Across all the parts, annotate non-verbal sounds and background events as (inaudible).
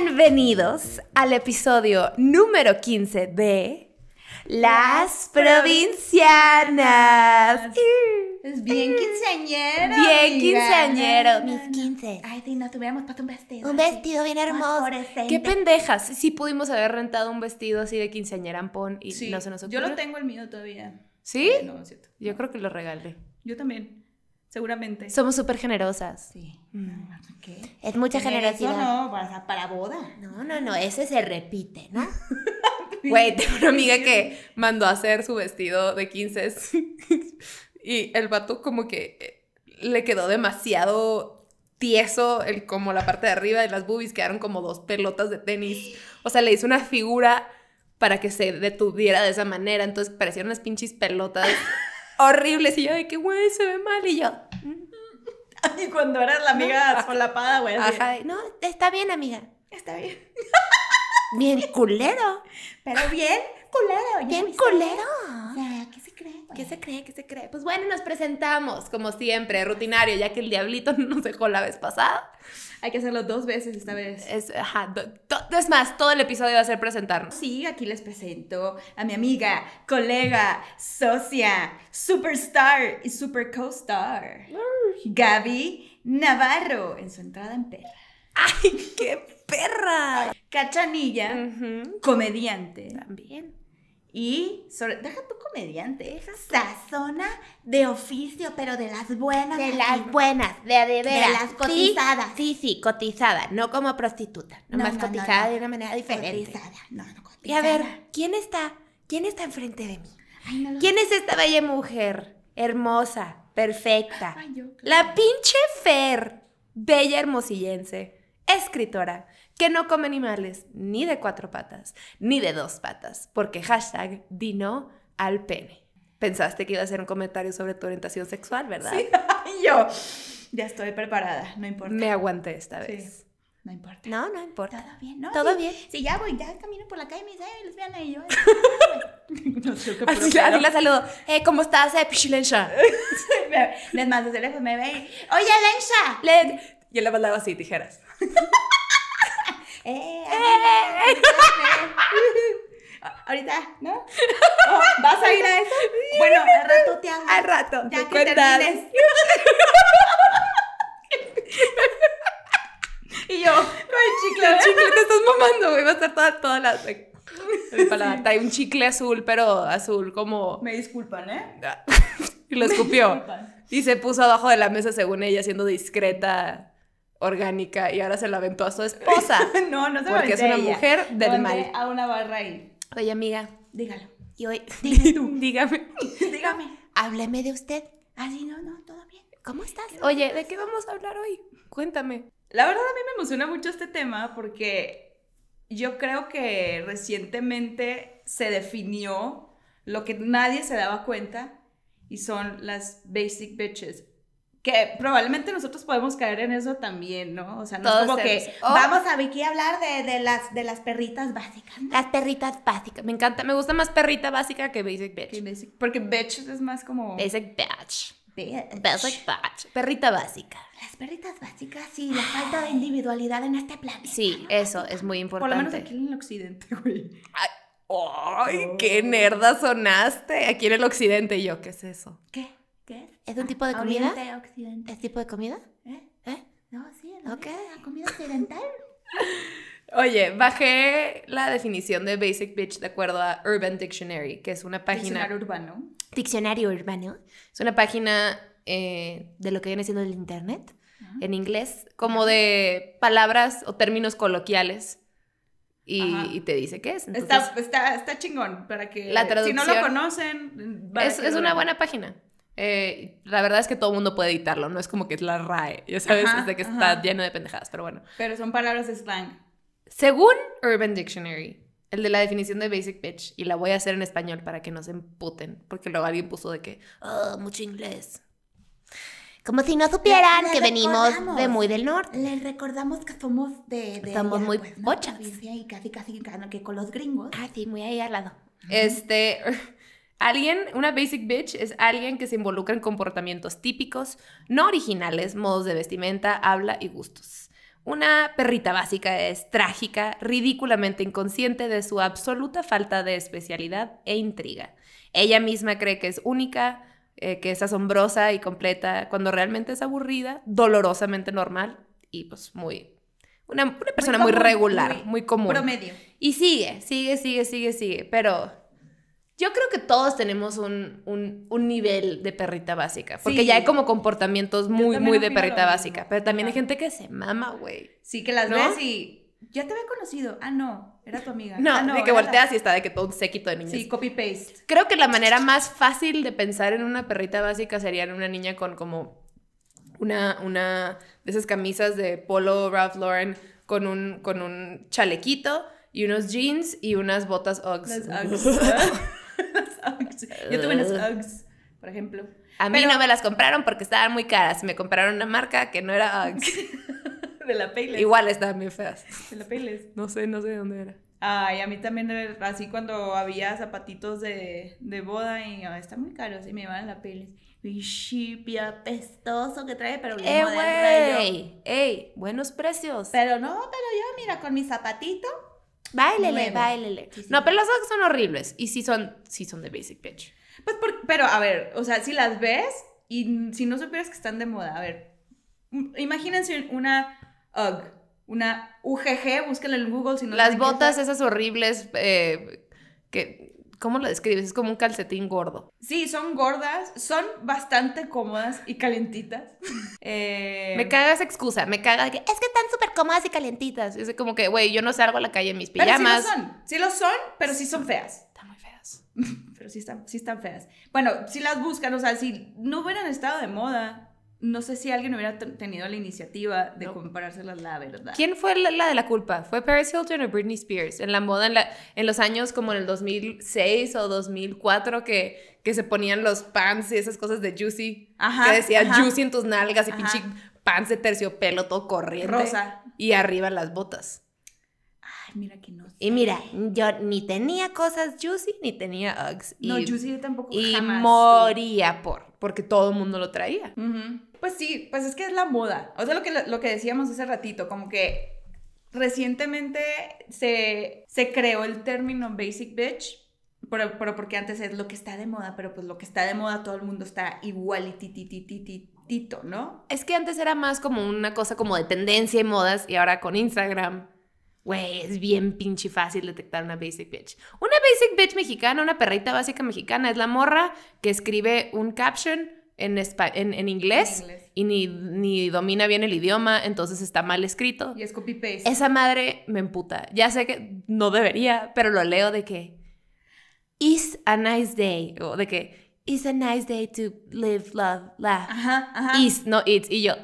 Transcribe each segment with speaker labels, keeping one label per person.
Speaker 1: Bienvenidos al episodio número 15 de Las Provincianas.
Speaker 2: Es bien quinceañero.
Speaker 1: Bien
Speaker 2: amiga.
Speaker 1: quinceañero, mis
Speaker 2: no, no.
Speaker 1: 15.
Speaker 2: Ay, si no tuviéramos puesto un vestido.
Speaker 1: Un
Speaker 2: así,
Speaker 1: vestido bien hermoso. Qué pendejas. Sí pudimos haber rentado un vestido así de quinceañera ampón y
Speaker 2: Sí,
Speaker 1: no se nos
Speaker 2: Yo
Speaker 1: ocurrió.
Speaker 2: lo tengo el mío todavía.
Speaker 1: ¿Sí?
Speaker 2: No, es cierto.
Speaker 1: Yo creo que lo regalé.
Speaker 2: Yo también. Seguramente.
Speaker 1: Somos súper generosas.
Speaker 2: Sí.
Speaker 1: Mm.
Speaker 2: ¿Qué?
Speaker 1: Es mucha generosidad.
Speaker 2: Eso no, para, para boda.
Speaker 1: No, no, no, ese se repite, ¿no? (laughs) Güey, tengo una amiga que mandó a hacer su vestido de 15 (laughs) y el vato como que eh, le quedó demasiado tieso el, como la parte de arriba y las boobies quedaron como dos pelotas de tenis. O sea, le hizo una figura para que se detuviera de esa manera, entonces parecieron unas pinches pelotas (laughs) horribles y yo de que, güey, se ve mal y yo, (laughs)
Speaker 2: Y cuando eras la amiga solapada, güey.
Speaker 1: ajá, no, está bien, amiga.
Speaker 2: Está bien. (laughs)
Speaker 1: Bien culero.
Speaker 2: Pero bien culero. ¿ya
Speaker 1: Bien culero.
Speaker 2: O sea, ¿qué se cree?
Speaker 1: ¿Qué se cree? ¿Qué se cree? Pues bueno, nos presentamos, como siempre, rutinario, ya que el diablito (laughs) nos dejó la vez pasada.
Speaker 2: Hay que hacerlo dos veces esta vez.
Speaker 1: Es, ajá, do- es más, todo el episodio va a ser presentarnos.
Speaker 2: Sí, aquí les presento a mi amiga, colega, socia, superstar y super co-star, Gaby Navarro, en su entrada en perra.
Speaker 1: ¡Ay, qué perra!
Speaker 2: Cachanilla, comediante
Speaker 1: También.
Speaker 2: Y, sobre, deja tu comediante, sazona de oficio, pero de las buenas.
Speaker 1: De las buenas, de, de veras.
Speaker 2: las cotizadas.
Speaker 1: Sí, sí, sí, cotizada, no como prostituta,
Speaker 2: No,
Speaker 1: nomás
Speaker 2: no, no,
Speaker 1: cotizada
Speaker 2: no.
Speaker 1: de una manera diferente.
Speaker 2: Cotizada, no, no,
Speaker 1: Y a ver,
Speaker 2: cotizada.
Speaker 1: ¿quién está? ¿Quién está enfrente de mí?
Speaker 2: Ay,
Speaker 1: ¿Quién es esta bella mujer? Hermosa, perfecta.
Speaker 2: Ay, yo, claro.
Speaker 1: La pinche Fer, bella hermosillense, escritora, que no come animales ni de cuatro patas, ni de dos patas, porque hashtag dino al pene. Pensaste que iba a ser un comentario sobre tu orientación sexual, ¿verdad?
Speaker 2: Sí, (laughs) yo. Ya estoy preparada, no importa.
Speaker 1: Me aguanté esta
Speaker 2: Sí.
Speaker 1: vez.
Speaker 2: No importa.
Speaker 1: No, no importa.
Speaker 2: Todo bien, ¿no?
Speaker 1: Todo
Speaker 2: Sí,
Speaker 1: bien.
Speaker 2: Sí, ya voy, ya camino por la calle y me dice, "Ay, lesbiana", y yo. (laughs) no sé qué
Speaker 1: Así, así la saludo. Eh, ¿Cómo estás, eh, pichilensha?
Speaker 2: Les (laughs) mando de lejos, me ve. Oye, Lensha.
Speaker 1: Le- Y él le mandaba así, tijeras.
Speaker 2: Eh, ayúdame. (laughs) Ahorita, ¿no? (laughs) Oh, ¿Vas a ir a eso? Bueno, al rato te hablo.
Speaker 1: Al rato,
Speaker 2: Ya
Speaker 1: te
Speaker 2: que
Speaker 1: cuentas.
Speaker 2: termines. (laughs) y yo, el chicle.
Speaker 1: El chicle te estás mamando, güey. Va a estar toda, toda la. Mi paladar. Trae un chicle azul, pero azul como.
Speaker 2: Me disculpan, ¿eh?
Speaker 1: y lo escupió. Y se puso abajo de la mesa, según ella, siendo discreta, orgánica, y ahora se la aventó a su (laughs) esposa.
Speaker 2: No, no se
Speaker 1: Porque es una
Speaker 2: ella.
Speaker 1: mujer del mal.
Speaker 2: a una barra ahí.
Speaker 1: Oye, amiga,
Speaker 2: Dígalo.
Speaker 1: y hoy. (laughs)
Speaker 2: Tú. (laughs)
Speaker 1: Dígame.
Speaker 2: Dígame.
Speaker 1: Hábleme de usted.
Speaker 2: Ah, sí, no, no, todo bien.
Speaker 1: ¿Cómo estás? Oye, ¿de qué vamos a hablar hoy? Cuéntame.
Speaker 2: La verdad a mí me emociona mucho este tema porque yo creo que recientemente se definió lo que nadie se daba cuenta y son las basic bitches. Que probablemente nosotros podemos caer en eso también, ¿no? O sea, no
Speaker 1: Todos
Speaker 2: es como que.
Speaker 1: Oh.
Speaker 2: vamos a Vicky a hablar de, de las, de las perritas básicas. ¿no?
Speaker 1: Las perritas básicas. Me encanta, me gusta más perrita básica que basic
Speaker 2: Que
Speaker 1: bitch.
Speaker 2: basic- porque bitch es más como...
Speaker 1: Basic bitch.
Speaker 2: bitch.
Speaker 1: Basic bitch. Perrita básica.
Speaker 2: Las perritas básicas y la falta de individualidad en este planeta.
Speaker 1: Sí, eso es muy
Speaker 2: Por lo menos
Speaker 1: importante.
Speaker 2: aquí en el occidente, güey.
Speaker 1: Ay, ¡Ay, qué nerda sonaste! Aquí en el occidente, yo, ¿qué es eso?
Speaker 2: ¿Qué? ¿Qué es?
Speaker 1: ¿Es un tipo de comida?
Speaker 2: Oriente, occidente.
Speaker 1: ¿Es tipo de comida?
Speaker 2: ¿Eh?
Speaker 1: ¿Eh?
Speaker 2: No, sí, la
Speaker 1: Ok.
Speaker 2: la comida occidental. (laughs)
Speaker 1: Oye, bajé la definición de Basic Bitch de acuerdo a Urban Dictionary, que es una página...
Speaker 2: Diccionario urbano.
Speaker 1: Diccionario urbano. Es una página eh, de lo que viene siendo el internet, en inglés, como de palabras o términos coloquiales. Y, te dice qué es. Entonces,
Speaker 2: Está, está, está chingón para que
Speaker 1: La
Speaker 2: si no lo
Speaker 1: traducción-
Speaker 2: conocen,
Speaker 1: es, es una buena página. Eh, la verdad es que todo el mundo puede editarlo, no es como que es la RAE, ya sabes,
Speaker 2: Ajá,
Speaker 1: es de que
Speaker 2: ajá.
Speaker 1: está lleno de pendejadas, pero bueno.
Speaker 2: Pero son palabras de slang.
Speaker 1: Según Urban Dictionary, el de la definición de Basic Bitch, y la voy a hacer en español para que no se emputen, porque luego alguien puso de que, oh, mucho inglés. Como si no supieran
Speaker 2: Le- le
Speaker 1: que venimos de muy del norte.
Speaker 2: Les recordamos que somos de. de
Speaker 1: Somos
Speaker 2: allá,
Speaker 1: muy
Speaker 2: pues. Provincia Y casi, casi que con los gringos.
Speaker 1: Ah, sí, muy ahí al lado. Este, alguien, una basic bitch es alguien que se involucra en comportamientos típicos, no originales, modos de vestimenta, habla y gustos. Una perrita básica es trágica, ridículamente inconsciente de su absoluta falta de especialidad e intriga. Ella misma cree que es única, eh, que es asombrosa y completa, cuando realmente es aburrida, dolorosamente normal y pues muy... Una, una persona muy,
Speaker 2: común,
Speaker 1: regular,
Speaker 2: muy
Speaker 1: muy común.
Speaker 2: Promedio.
Speaker 1: Y sigue, sigue, sigue, sigue, sigue. Pero yo creo que todos tenemos un, un- un nivel de perrita básica. Porque
Speaker 2: Sí.
Speaker 1: ya hay como comportamientos muy, muy de perrita básica. Pero también hay gente que se mama, güey.
Speaker 2: Sí, que las
Speaker 1: ¿No?
Speaker 2: ves y ya te había conocido. Ah, no, era tu amiga.
Speaker 1: No,
Speaker 2: Ah,
Speaker 1: de que
Speaker 2: la-
Speaker 1: volteas y está de que todo un séquito de niños.
Speaker 2: Sí, copy paste.
Speaker 1: Creo que la manera más fácil de pensar en una perrita básica sería en una niña con como una, una de esas camisas de polo Ralph Lauren con un, con un chalequito y unos jeans y unas botas Uggs.
Speaker 2: Las Uggs. (laughs) (laughs) (laughs) Yo tuve unas Uggs, por ejemplo.
Speaker 1: A mí
Speaker 2: Pero-
Speaker 1: no me las compraron porque estaban muy caras. Me compraron una marca que no era (laughs) Uggs. (laughs)
Speaker 2: De la Payless.
Speaker 1: Igual estaban bien feas.
Speaker 2: De la Payless.
Speaker 1: No sé, no sé de dónde era.
Speaker 2: Ay, a mí también, eh, así cuando había zapatitos de, de boda y "Ay, están muy caros y me iban a la Payless. Y apestoso que trae, pero bien
Speaker 1: ¡Eh, güey! ¡Ey! Buenos precios.
Speaker 2: Pero no, pero yo, mira, con mi zapatito.
Speaker 1: Báilele,
Speaker 2: Nuevo.
Speaker 1: báilele.
Speaker 2: Sí, sí.
Speaker 1: No, pero las Uggs son horribles. Y sí son, sí son de basic bitch.
Speaker 2: Pues, por- pero a ver, o sea, si las ves y si no supieras que están de moda, a ver, m- imagínense una UGG, una UGG, búsquenla en Google si no
Speaker 1: Las botas
Speaker 2: es.
Speaker 1: esas horribles eh, que... ¿Cómo lo describes? Es como un calcetín gordo.
Speaker 2: Sí, son gordas, son bastante cómodas y calentitas. (laughs) Eh,
Speaker 1: Me caga esa excusa. Me caga de que es que están súper cómodas y calientitas. Es como que, güey, yo no salgo a la calle en mis
Speaker 2: pero sí
Speaker 1: pijamas.
Speaker 2: lo son, sí lo son, pero sí son feas. (laughs)
Speaker 1: Están muy feas.
Speaker 2: Pero sí están, sí están feas. Bueno, si las buscan, o sea, si no hubieran estado de moda, no sé si alguien hubiera tenido la iniciativa de
Speaker 1: No.
Speaker 2: comprárselas, la verdad.
Speaker 1: ¿Quién fue la, la de la culpa? ¿Fue Paris Hilton o Britney Spears? En la moda, en, la- en los años como en el 2006 o 2004, que, que se ponían los pants y esas cosas de Juicy.
Speaker 2: Ajá,
Speaker 1: que decía
Speaker 2: ajá.
Speaker 1: Juicy en tus nalgas y
Speaker 2: Ajá.
Speaker 1: pinche pants de terciopelo todo corriente.
Speaker 2: Rosa.
Speaker 1: Y arriba las botas.
Speaker 2: Ay, mira que no.
Speaker 1: Y mira, yo ni tenía cosas Juicy ni tenía Uggs. Y,
Speaker 2: No, Juicy tampoco
Speaker 1: y
Speaker 2: jamás.
Speaker 1: moría por, porque todo el mundo lo traía.
Speaker 2: Pues sí, pues es que es la moda. O sea, lo que, lo que decíamos hace ratito, como que recientemente se, se creó el término basic bitch, pero, pero porque antes es lo que está de moda, pero pues lo que está de moda todo el mundo está igual y tititititito, ¿no?
Speaker 1: Es que antes era más como una cosa como de tendencia y modas y ahora con Instagram, güey, es bien pinche fácil detectar una basic bitch. Una basic bitch mexicana, una perrita básica mexicana, es la morra que escribe un caption en, en, en inglés,
Speaker 2: En inglés.
Speaker 1: y ni, ni domina bien el idioma, entonces está mal escrito.
Speaker 2: Y es copy paste.
Speaker 1: Esa madre me emputa. Ya sé que no debería, pero lo leo de que is a nice day o de que is a nice day to live, love, laugh.
Speaker 2: Ajá, ajá.
Speaker 1: Is, no it's. Y yo,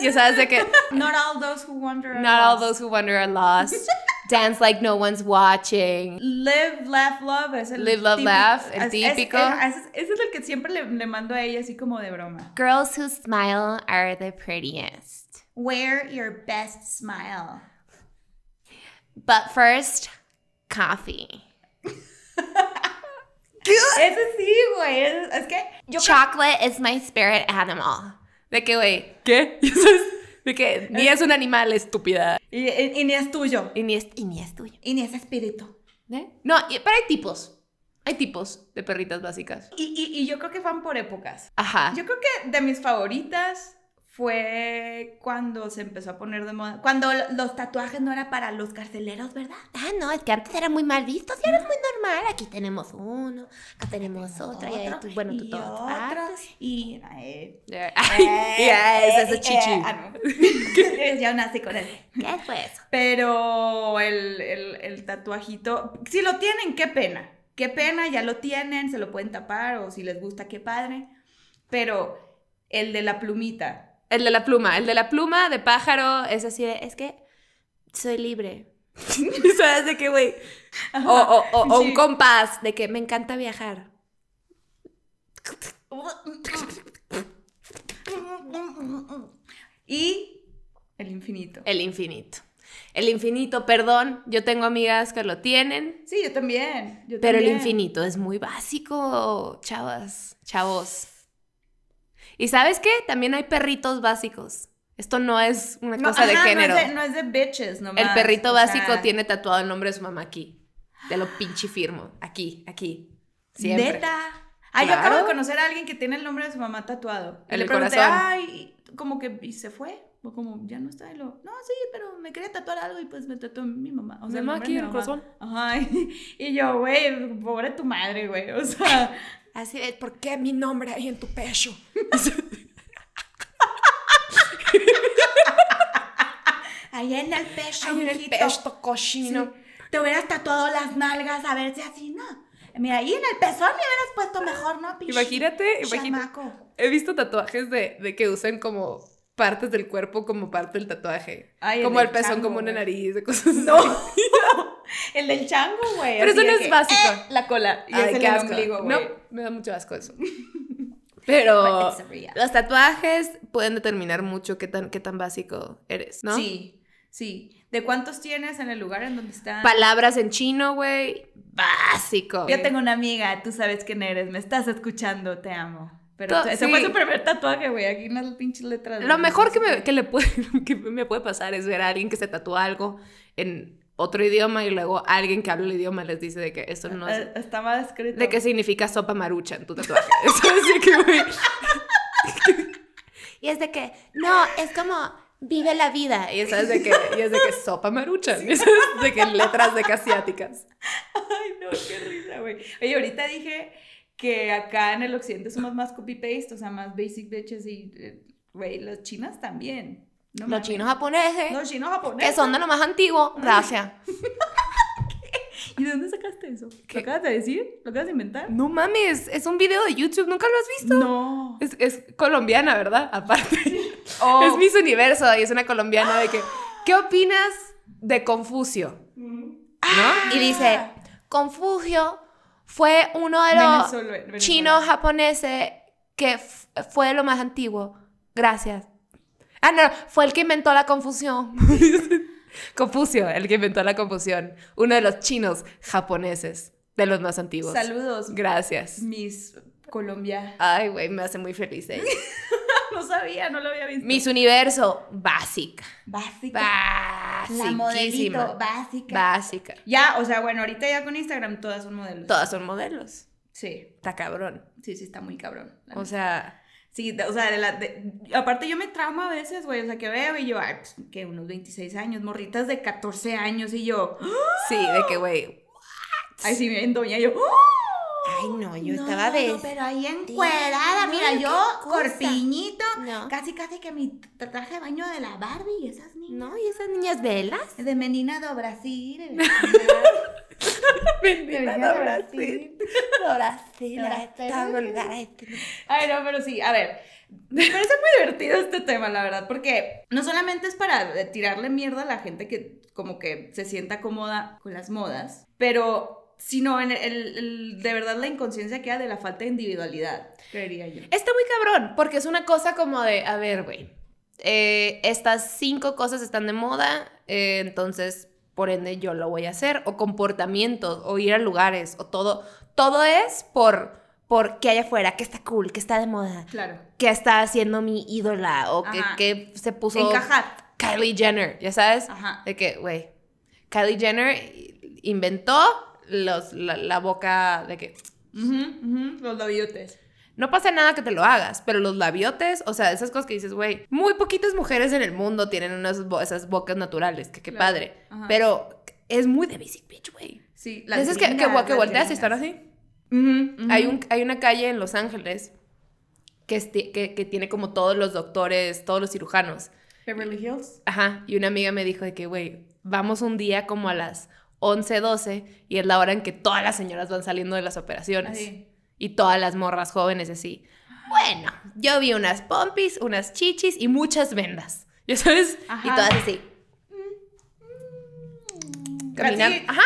Speaker 1: ya sabes de que
Speaker 2: Not all those who wander are
Speaker 1: not all those who wonder are lost. (laughs) Dance like no one's watching.
Speaker 2: Live, laugh, love es el
Speaker 1: Live,
Speaker 2: típico-
Speaker 1: laugh, el
Speaker 2: es- es-
Speaker 1: típico.
Speaker 2: es- ese es el que siempre le, le mando a ella así como de broma.
Speaker 1: Girls who smile are the prettiest.
Speaker 2: Wear your best smile.
Speaker 1: But first, coffee. (laughs)
Speaker 2: Ese sí, güey. Es, es que yo creo-
Speaker 1: Chocolate is my spirit animal. De que, güey, ¿qué? (laughs) De que ni es un animal, estúpida.
Speaker 2: y, y- y ni es tuyo.
Speaker 1: Y ni es, y ni es tuyo.
Speaker 2: Y ni es espíritu.
Speaker 1: ¿Eh? No, y- pero hay tipos. Hay tipos de perritas básicas.
Speaker 2: Y, y- y yo creo que van por épocas.
Speaker 1: Ajá.
Speaker 2: Yo creo que de mis favoritas fue cuando se empezó a poner de moda. Cuando los tatuajes no era para los carceleros, ¿verdad?
Speaker 1: Ah, no, es que antes era muy mal visto, y ahora es muy normal. Aquí tenemos uno, acá tenemos otro, y tú, bueno, tú
Speaker 2: y
Speaker 1: todas
Speaker 2: otro. Y. eh, eh, (laughs)
Speaker 1: ese es
Speaker 2: eh,
Speaker 1: chichi.
Speaker 2: eh, ah, no. (laughs) ya nací con él.
Speaker 1: ¿Qué fue eso?
Speaker 2: Pero el, el, el tatuajito, si lo tienen, qué pena. Qué pena, ya lo tienen, se lo pueden tapar o si les gusta, qué padre. Pero el de la plumita.
Speaker 1: El de la pluma, el de la pluma de pájaro es así de, es que soy libre. (laughs) ¿Sabes de qué, güey? O, o, o- o un compás de que me encanta viajar.
Speaker 2: Y el infinito.
Speaker 1: El infinito. El infinito, perdón, yo tengo amigas que lo tienen,
Speaker 2: Sí, yo también. yo
Speaker 1: pero el infinito es muy básico, chavas, chavos. ¿Y sabes qué? También hay perritos básicos. Esto no es una
Speaker 2: No,
Speaker 1: cosa de
Speaker 2: ajá,
Speaker 1: género.
Speaker 2: No es de, no es de bitches, nomás.
Speaker 1: el perrito básico
Speaker 2: sea,
Speaker 1: tiene tatuado el nombre de su mamá aquí. Te lo pinche firmo. Aquí, aquí. Siempre.
Speaker 2: Neta. Ah, yo acabo de
Speaker 1: Claro.
Speaker 2: conocer a alguien que tiene el nombre de su mamá tatuado. Y
Speaker 1: En
Speaker 2: le
Speaker 1: el
Speaker 2: pregunté,
Speaker 1: corazón.
Speaker 2: ay, como que, y se fue. O como, ya no está. Y lo, no, sí, pero me quería tatuar algo y pues me tatuó mi mamá. O sea,
Speaker 1: Mi mamá aquí
Speaker 2: de
Speaker 1: en el corazón.
Speaker 2: Ajá. Y, (laughs) y yo, güey, pobre tu madre, güey. O sea,
Speaker 1: Así de, ¿por qué mi nombre ahí en tu pecho?
Speaker 2: ahí en el pecho,
Speaker 1: Ahí en el
Speaker 2: mijito.
Speaker 1: pecho cochino.
Speaker 2: Sí. Te hubieras tatuado las nalgas a ver si así, ¿no? Mira, ahí en el pezón me hubieras puesto mejor, ¿no? Pinche
Speaker 1: Imagínate, imagínate. He visto tatuajes de, de que usan como partes del cuerpo como parte del tatuaje.
Speaker 2: Ay, el
Speaker 1: como
Speaker 2: del
Speaker 1: el pezón,
Speaker 2: chango,
Speaker 1: como una nariz, de cosas así. (laughs) (laughs)
Speaker 2: No. (laughs) El del chango, güey.
Speaker 1: Pero eso no es
Speaker 2: que,
Speaker 1: básico.
Speaker 2: eh, la cola. Y
Speaker 1: Ay,
Speaker 2: es el
Speaker 1: qué asco.
Speaker 2: ombligo,
Speaker 1: No, me da mucho asco eso. (laughs) Pero los tatuajes pueden determinar mucho qué tan, qué tan básico eres, ¿no?
Speaker 2: Sí, sí. ¿De cuántos tienes en el lugar en donde están?
Speaker 1: Palabras en chino, güey, básico.
Speaker 2: Yo tengo una amiga, tú sabes quién eres, me estás escuchando, te amo. Pero ese
Speaker 1: sí.
Speaker 2: fue su primer tatuaje, güey, aquí unas pinches letras.
Speaker 1: Lo mejor que me, que le puede, (laughs) que me puede pasar es ver a alguien que se tatúa algo en otro idioma y luego alguien que habla el idioma les dice de que esto no es...
Speaker 2: Eh, Estaba escrito.
Speaker 1: De qué significa sopa marucha en tu tatuaje. (laughs) Eso es de que, güey... (laughs) Y es de que, no, es como, vive la vida. Y eso es de que, y es de que sopa marucha. (laughs) Y eso es de que letras de que asiáticas.
Speaker 2: Ay, no, qué risa, güey. Oye, ahorita dije que acá en el occidente somos más copy-paste, o sea, más basic bitches y, eh, güey, las chinas también. No
Speaker 1: Los chinos japoneses,
Speaker 2: Los chinos japoneses.
Speaker 1: que son de lo más antiguo, gracias. (laughs)
Speaker 2: ¿Y de dónde sacaste eso?
Speaker 1: ¿Qué?
Speaker 2: ¿Lo acabas de decir? ¿Lo acabas de inventar?
Speaker 1: No mames, es un video de YouTube, ¿nunca lo has visto?
Speaker 2: No.
Speaker 1: Es, es colombiana, ¿verdad? Aparte. (laughs)
Speaker 2: Oh.
Speaker 1: Es Miss Universo y es una colombiana de que, ¿qué opinas de Confucio? ¿No? Y dice, Confucio fue uno de los
Speaker 2: Venezuela- Venezuela.
Speaker 1: chinos japoneses que fue lo más antiguo. Gracias. Ah, no, fue el que inventó la confusión. (laughs) Confucio, el que inventó la confusión. Uno de los chinos japoneses, de los más antiguos.
Speaker 2: Saludos,
Speaker 1: Gracias.
Speaker 2: Miss Colombia.
Speaker 1: Ay, güey, me hace muy feliz ella. (laughs)
Speaker 2: No sabía, no lo había visto.
Speaker 1: Miss Universo, básica.
Speaker 2: básica. La modelito básica.
Speaker 1: Básica.
Speaker 2: ya, o sea, bueno, ahorita ya con Instagram todas son modelos.
Speaker 1: Todas son modelos.
Speaker 2: Sí,
Speaker 1: Está cabrón.
Speaker 2: sí, sí, está muy cabrón.
Speaker 1: O sea,
Speaker 2: Sí, o sea, de la, de- aparte yo me trauma a veces, güey, o sea, que veo y yo, ay, pues, que unos 26 años, morritas de 14 años y yo,
Speaker 1: sí, de que, güey.
Speaker 2: ay, sí, bien doña, yo,
Speaker 1: Ay, no, yo
Speaker 3: No,
Speaker 1: estaba de.
Speaker 3: no, pero ahí encuerada, mira, yo corpiñito, casi casi que mi tra- traje de baño de la Barbie y esas niñas.
Speaker 1: No, y esas niñas velas.
Speaker 3: De menina do Brasil. (laughs) (laughs)
Speaker 1: Bendita
Speaker 3: do
Speaker 1: Brasil.
Speaker 3: Brasil.
Speaker 1: Está.
Speaker 2: Ay, no, pero sí, a ver. Me parece muy divertido este tema, la verdad, porque no solamente es para tirarle mierda a la gente que como que se sienta cómoda con las modas, pero sino en el, el- de verdad la inconsciencia queda de la falta de individualidad, creería yo.
Speaker 1: Está muy cabrón, porque es una cosa como de, a ver, güey, eh, estas cinco cosas están de moda, eh, entonces, por ende, yo lo voy a hacer, o comportamientos, o ir a lugares, o todo, todo es por, por qué hay afuera, que está cool, que está de moda,
Speaker 2: Claro.
Speaker 1: que está haciendo mi ídola, o que, que se puso
Speaker 2: Encajar.
Speaker 1: Kylie Jenner, ¿ya sabes?
Speaker 2: Ajá.
Speaker 1: De que, güey, Kylie Jenner inventó los, la, la boca de que
Speaker 2: Ujú, ujú, Los labiotes.
Speaker 1: No pasa nada que te lo hagas, pero los labiotes, o sea, esas cosas que dices, güey, muy poquitas mujeres en el mundo tienen unas bo- esas bocas naturales, que qué
Speaker 2: Claro.
Speaker 1: padre.
Speaker 2: Ajá.
Speaker 1: Pero es muy de basic bitch, güey.
Speaker 2: Sí,
Speaker 1: Esas que, que, que
Speaker 2: las
Speaker 1: volteas y están así.
Speaker 2: Ujú.
Speaker 1: Hay, un, hay una calle en Los Ángeles que, es ti- que, que tiene como todos los doctores, todos los cirujanos.
Speaker 2: Beverly Hills.
Speaker 1: Ajá, y una amiga me dijo de que, güey, vamos un día como a las 11, 12 y es la hora en que todas las señoras van saliendo de las operaciones.
Speaker 2: Así.
Speaker 1: Y todas las morras jóvenes así. Bueno, yo vi unas pompis, unas chichis y muchas vendas. ¿Ya sabes?
Speaker 2: Ajá.
Speaker 1: Y todas así. Caminando. Ajá.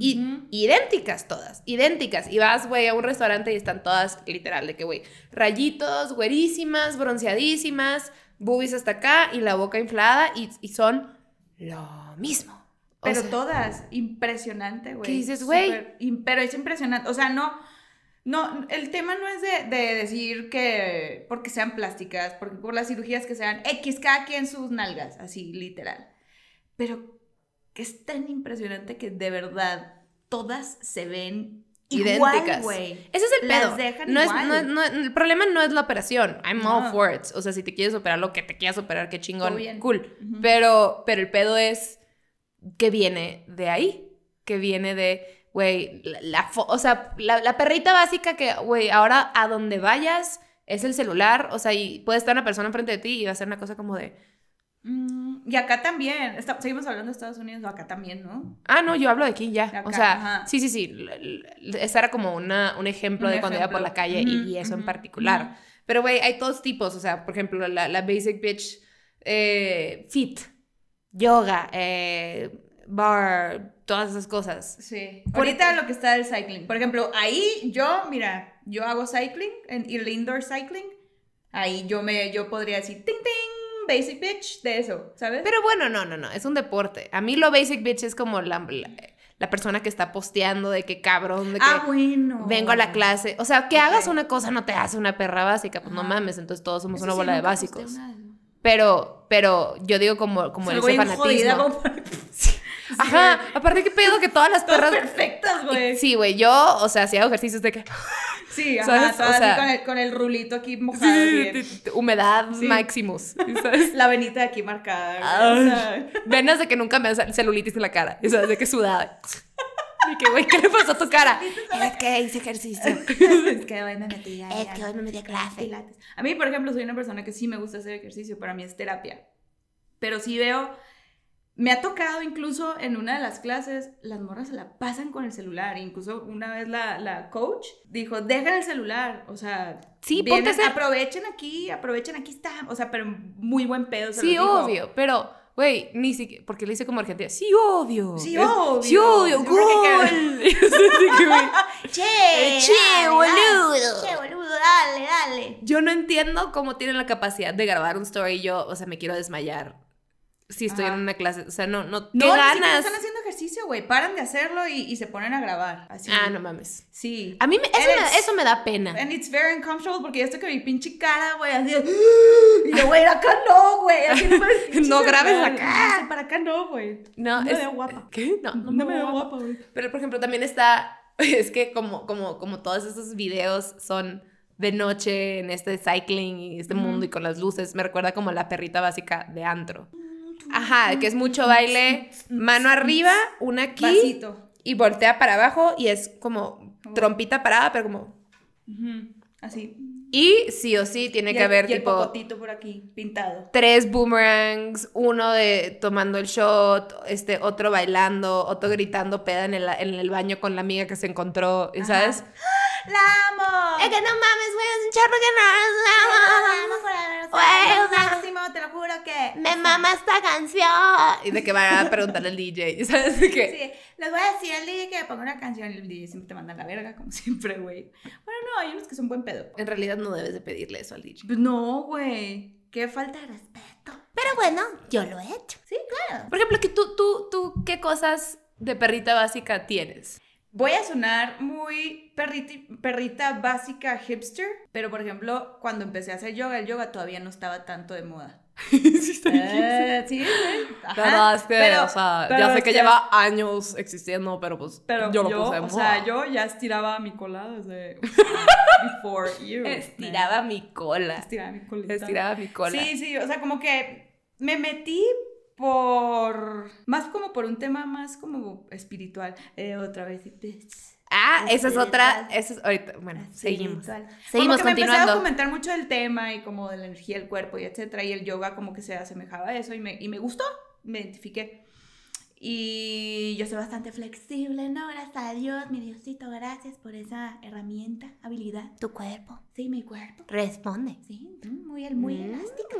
Speaker 1: Y, idénticas todas, idénticas. Y vas, güey, a un restaurante y están todas, literal, de que, güey, rayitos, güerísimas, bronceadísimas, boobies hasta acá y la boca inflada y, y son lo mismo. O
Speaker 2: Pero
Speaker 1: sea,
Speaker 2: todas, impresionante, güey.
Speaker 1: ¿Qué dices, güey?
Speaker 2: Pero es impresionante, o sea, no, No, el tema no es de, de decir que porque sean plásticas, porque por las cirugías que sean X, cada quien sus nalgas, así, literal. Pero que es tan impresionante que de verdad todas se ven
Speaker 1: Idénticas.
Speaker 2: igual.
Speaker 1: Ese es el
Speaker 2: Las
Speaker 1: pedo. No es, no el problema no es la operación. I'm all for it. O sea, si te quieres operar lo que te quieras operar, qué chingón.
Speaker 2: Bien.
Speaker 1: Cool. Pero, pero el pedo es que viene de ahí. Que viene de, güey, la, la o sea, la, la perrita básica que, güey, ahora a donde vayas es el celular. O sea, y puede estar una persona enfrente de ti y va a ser una cosa como de,
Speaker 2: Mm, y acá también, está- seguimos hablando de Estados Unidos, acá también, ¿no?
Speaker 1: ah, no, yo hablo de aquí ya.
Speaker 2: De acá,
Speaker 1: o sea,
Speaker 2: ajá.
Speaker 1: sí, sí, sí. Ese era como una, un ejemplo
Speaker 2: Un
Speaker 1: de cuando iba por la calle y- eso en particular. Pero, güey, hay todos tipos. O sea, por ejemplo, la, la basic bitch eh, fit, yoga, eh, bar, todas esas cosas.
Speaker 2: Sí.
Speaker 1: Por-
Speaker 2: Ahorita lo que está del cycling. Por ejemplo, ahí yo, mira, yo hago cycling, en el indoor cycling. Ahí yo me, yo podría decir, ting, ting, basic bitch, de eso, ¿sabes?
Speaker 1: Pero bueno, no, no, no. Es un deporte. A mí lo basic bitch es como la, la, la persona que está posteando de que cabrón, de que
Speaker 2: ah, bueno.
Speaker 1: vengo a la clase. O sea, que
Speaker 2: Ok.
Speaker 1: hagas una cosa no te hace una perra básica. Pues no
Speaker 2: Ajá.
Speaker 1: mames. Entonces todos somos
Speaker 2: Eso
Speaker 1: una
Speaker 2: sí,
Speaker 1: bola de básicos.
Speaker 2: una de eso.
Speaker 1: Pero, pero yo digo como, como
Speaker 2: Soy
Speaker 1: ese
Speaker 2: bien jodida,
Speaker 1: fanatismo.
Speaker 2: como (laughs)
Speaker 1: Ajá. Aparte, ¿qué pedo que todas las
Speaker 2: Todas
Speaker 1: perras.
Speaker 2: perfectas, güey.
Speaker 1: Sí, güey. Yo, o sea, si hago ejercicios de que. (laughs)
Speaker 2: Sí, ajá, todas
Speaker 1: O sea-
Speaker 2: así con el, con el rulito aquí mojado.
Speaker 1: Sí,
Speaker 2: bien.
Speaker 1: humedad
Speaker 2: Sí.
Speaker 1: maximus. ¿Sabes? (laughs)
Speaker 2: La venita de aquí marcada.
Speaker 1: Ay.
Speaker 2: o sea,
Speaker 1: Venas de que nunca me da celulitis en la cara. Sabes, de que sudada. Y que, güey, ¿qué le pasó a tu cara? Es que hice ejercicio. (laughs)
Speaker 2: es que hoy me metí a-
Speaker 3: Es que hoy me metí a clase.
Speaker 2: A mí, por ejemplo, soy una persona que sí me gusta hacer ejercicio, para mí es terapia. Pero sí veo, me ha tocado incluso en una de las clases, las morras se la pasan con el celular. Incluso una vez la, la coach dijo, dejen el celular, o sea,
Speaker 1: Sí,
Speaker 2: vienen-
Speaker 1: ponte hacer-
Speaker 2: aprovechen aquí, aprovechen aquí está, o sea, pero muy buen pedo. se
Speaker 1: Sí,
Speaker 2: dijo.
Speaker 1: obvio. Pero, güey, ni siquiera. Porque le hice como argentina. Sí, obvio.
Speaker 2: Sí,
Speaker 1: Es-
Speaker 2: obvio.
Speaker 1: Sí, obvio. Gol. (laughs) Que, (laughs)
Speaker 3: Che,
Speaker 1: Che,
Speaker 3: dale,
Speaker 1: boludo.
Speaker 3: dale, Che, boludo, dale, dale.
Speaker 1: Yo no entiendo cómo tienen la capacidad de grabar un story y yo, o sea, me quiero desmayar. Si estoy
Speaker 2: Ajá.
Speaker 1: en una clase. O sea, no, no. ¿Qué
Speaker 2: No,
Speaker 1: ganas?
Speaker 2: están haciendo ejercicio, güey. Paran de hacerlo y, y se ponen a grabar. Así.
Speaker 1: Ah, no mames.
Speaker 2: Sí.
Speaker 1: A mí me- eso, me, eso me da pena.
Speaker 2: And it's very uncomfortable porque estoy con mi pinche cara, güey, así. de- Y yo, güey, acá no, güey. así (laughs) no me-
Speaker 1: grabes acá.
Speaker 2: Para acá no, güey.
Speaker 1: No,
Speaker 2: No me
Speaker 1: es-
Speaker 2: veo guapa.
Speaker 1: ¿Qué? No, no,
Speaker 2: No,
Speaker 1: me
Speaker 2: me veo guapa, güey.
Speaker 1: Pero, por ejemplo, también está, (laughs) es que como, como, como todos esos videos son de noche en este cycling y este
Speaker 2: Ujú.
Speaker 1: mundo y con las luces, me recuerda como la perrita básica de antro. Ajá, que es mucho baile, mano arriba, una aquí
Speaker 2: Vasito.
Speaker 1: y voltea para abajo y es como trompita parada, pero como...
Speaker 2: Así.
Speaker 1: Y sí o sí tiene
Speaker 2: Y
Speaker 1: que
Speaker 2: el-
Speaker 1: haber
Speaker 2: y el
Speaker 1: tipo
Speaker 2: por aquí, pintado.
Speaker 1: tres boomerangs, uno de tomando el shot, este otro bailando, otro gritando peda en el, en el baño con la amiga que se encontró,
Speaker 2: Ajá. ¡La amo!
Speaker 1: Es que no mames, güey, es un chorro que no.
Speaker 3: Por haber-
Speaker 1: Güey, o sea,
Speaker 2: máximo, te lo juro que.
Speaker 3: Me mama esta canción.
Speaker 1: Y de que van a preguntarle al DJ, (laughs) ¿sabes? De que,
Speaker 2: Sí, les voy a decir al DJ que ponga una canción y el DJ siempre te manda la verga, como (laughs) siempre, güey. Bueno, no, hay unos que son buen pedo.
Speaker 1: En realidad no debes de pedirle eso al DJ.
Speaker 2: Pues no, güey. Qué falta de respeto.
Speaker 3: Pero bueno, yo lo he hecho.
Speaker 2: Sí, claro.
Speaker 1: Por ejemplo, que tú, tú, tú, ¿qué cosas de perrita básica tienes?
Speaker 2: Voy a sonar muy perrita, perrita básica hipster, pero por ejemplo, cuando empecé a hacer yoga, el yoga todavía no estaba tanto de moda. (laughs)
Speaker 1: sí,
Speaker 2: Eh, sí, sí. Ajá.
Speaker 1: es que,
Speaker 2: Pero-
Speaker 1: o sea,
Speaker 2: pero
Speaker 1: ya sé que lleva años existiendo, pero pues
Speaker 2: Pero
Speaker 1: yo
Speaker 2: yo,
Speaker 1: lo puse de
Speaker 2: o
Speaker 1: moda.
Speaker 2: sea, yo ya estiraba mi cola desde (laughs) before you.
Speaker 1: Estiraba mi cola.
Speaker 2: Estiraba mi colita.
Speaker 1: Estiraba mi cola.
Speaker 2: Sí, sí, o sea, como que me metí por más como por un tema más como espiritual. Eh, otra vez.
Speaker 1: Ah, esa es otra. Esa es ahorita. Bueno, seguimos. Seguimos
Speaker 2: como que me empecé a
Speaker 1: continuando.
Speaker 2: documentar mucho del tema y como de la energía del cuerpo y etcétera. Y el yoga como que se asemejaba a eso y me, y me gustó, me identifiqué. Y yo soy bastante flexible, ¿no? Gracias a Dios, mi Diosito, gracias por esa herramienta, habilidad.
Speaker 3: Tu cuerpo
Speaker 2: Sí, mi cuerpo.
Speaker 3: responde.
Speaker 2: Sí, mm, muy, el- muy
Speaker 3: Mm.
Speaker 2: elástica.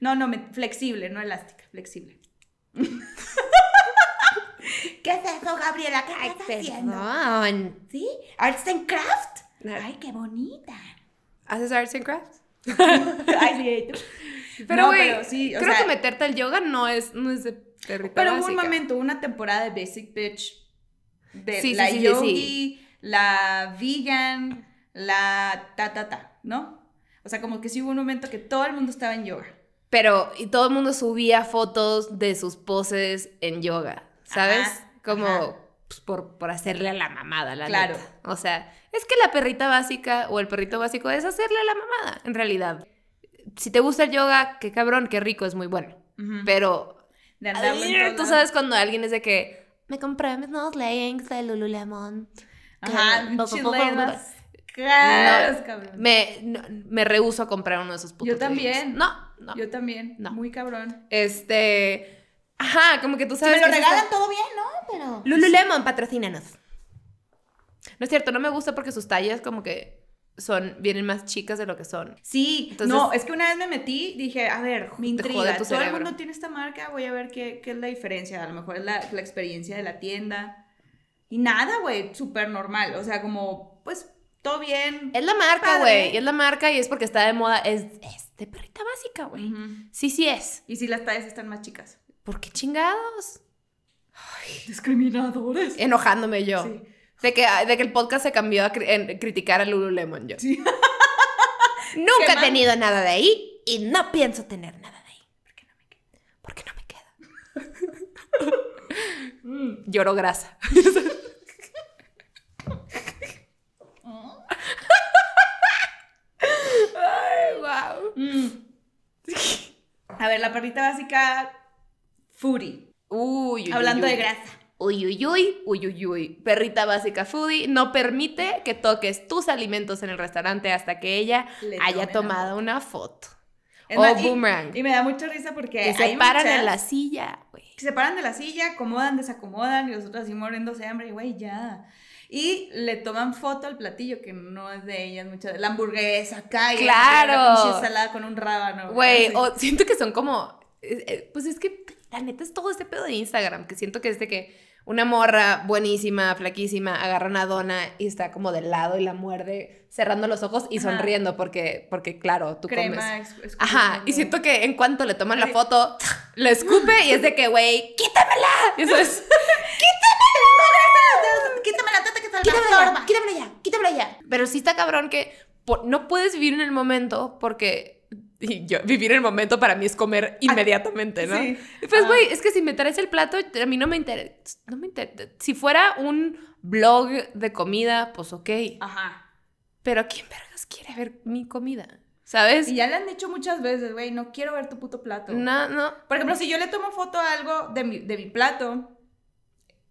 Speaker 2: No, no, me- flexible, no elástica, flexible. (laughs)
Speaker 3: ¿Qué es eso, Gabriela? ¿Qué
Speaker 1: Ay,
Speaker 3: estás haciendo?
Speaker 1: perdón.
Speaker 2: ¿Sí? Arts and Craft.
Speaker 1: No.
Speaker 2: Ay, qué bonita.
Speaker 1: ¿Haces arts and crafts? (laughs)
Speaker 2: Ay, sí, tú.
Speaker 1: Pero,
Speaker 2: No,
Speaker 1: güey,
Speaker 2: pero sí,
Speaker 1: creo
Speaker 2: sea-
Speaker 1: que meterte al yoga no es, no es de perrita
Speaker 2: Pero hubo un momento, una temporada de Basic Bitch, de
Speaker 1: Sí,
Speaker 2: la
Speaker 1: sí,
Speaker 2: yogi, la vegan, la ta ta ta, ¿no? O sea, como que sí hubo un momento que todo el mundo estaba en yoga.
Speaker 1: Pero, y todo el mundo subía fotos de sus poses en yoga, ¿sabes?
Speaker 2: Ajá,
Speaker 1: Como
Speaker 2: ajá.
Speaker 1: pues, por, por hacerle a la mamada, la
Speaker 2: Claro.
Speaker 1: neta. O sea, es que la perrita básica o el perrito básico es hacerle a la mamada, en realidad. Si te gusta el yoga, qué cabrón, qué rico, es muy bueno. Pero,
Speaker 2: De todos
Speaker 1: tú sabes cuando alguien es de que me compré mis nuevos leggings de Lululemon.
Speaker 2: Ajá, cabrón.
Speaker 1: Me, no, me rehuso a comprar uno de esos putos
Speaker 2: Yo también.
Speaker 1: No, no.
Speaker 2: Yo también.
Speaker 1: No.
Speaker 2: Muy cabrón.
Speaker 1: Este. Ajá, como que tú
Speaker 3: Si
Speaker 1: sabes.
Speaker 3: me lo regalan, todo bien, ¿no? Pero.
Speaker 1: Lululemon, patrocínanos. No es cierto, no me gusta porque sus tallas como que son, vienen más chicas de lo que son.
Speaker 2: Sí,
Speaker 1: Entonces-
Speaker 2: no, es que una vez me metí, dije, a ver, me intriga. Todo el mundo tiene esta marca, voy a ver qué, qué es la diferencia. A lo mejor es la, la experiencia de la tienda. Y nada, güey, súper normal. O sea, como, pues, todo bien.
Speaker 1: Es la marca, güey. Es la marca y es porque está de moda. Es, es de perrita básica, güey.
Speaker 2: Ujú.
Speaker 1: Sí, sí es.
Speaker 2: Y si las tallas están más chicas.
Speaker 1: ¿Por qué chingados?
Speaker 2: Discriminadores.
Speaker 1: Enojándome yo.
Speaker 2: Sí.
Speaker 1: De, que, de que el podcast se cambió a cri- en criticar a Lululemon yo.
Speaker 2: Sí. (laughs)
Speaker 1: Nunca
Speaker 2: Qué
Speaker 1: he tenido nada de ahí y no pienso tener nada de ahí. Porque no me queda.
Speaker 2: Mm. (laughs)
Speaker 1: Lloro grasa. Ay, wow.
Speaker 2: Mm. A ver, la perrita básica, Fury.
Speaker 1: Uy, uy,
Speaker 2: Hablando
Speaker 1: uy,
Speaker 2: de grasa.
Speaker 1: Uy, uy, uy, uy, uy, uy. Perrita básica foodie no permite que toques tus alimentos en el restaurante hasta que ella
Speaker 2: Le
Speaker 1: haya tomado una foto.
Speaker 2: Es
Speaker 1: o
Speaker 2: más,
Speaker 1: boomerang.
Speaker 2: Y, me da mucha risa porque
Speaker 1: que se paran en la silla, güey.
Speaker 2: que se paran de la silla, acomodan, desacomodan y los otros así muriéndose de hambre y güey, ya. Y le toman foto al platillo que no es de ellas, muchas la hamburguesa acá y
Speaker 1: Claro.
Speaker 2: la ensalada con un rábano.
Speaker 1: Güey, o siento que son como. eh, eh, Pues es que la neta es todo este pedo de Instagram, que siento que es de que una morra buenísima, flaquísima, agarra una dona y está como de lado y la muerde, cerrando los ojos y
Speaker 2: Ajá.
Speaker 1: sonriendo, porque, porque claro, tú comes.
Speaker 2: crema. es- es-
Speaker 1: Ajá, y siento que en cuanto le toman la foto, le escupe y es de que, güey, quítamela. Y eso es, (laughs)
Speaker 3: Quítame la teta que
Speaker 1: quítamela, quítamela ya, quítamela ya. Pero sí está cabrón que no puedes vivir en el momento porque y yo, vivir el momento para mí es comer inmediatamente, ¿no?
Speaker 2: sí.
Speaker 1: Pues,
Speaker 2: Ah.
Speaker 1: güey, es que si me traes el plato, a mí no me interesa. No me interesa. Si fuera un blog de comida, pues ok.
Speaker 2: Ajá.
Speaker 1: Pero ¿quién vergas quiere ver mi comida? ¿Sabes?
Speaker 2: Y ya le han dicho muchas veces, güey, no quiero ver tu puto plato.
Speaker 1: No, no.
Speaker 2: Por ejemplo, si yo le tomo foto a algo de mi, de mi plato,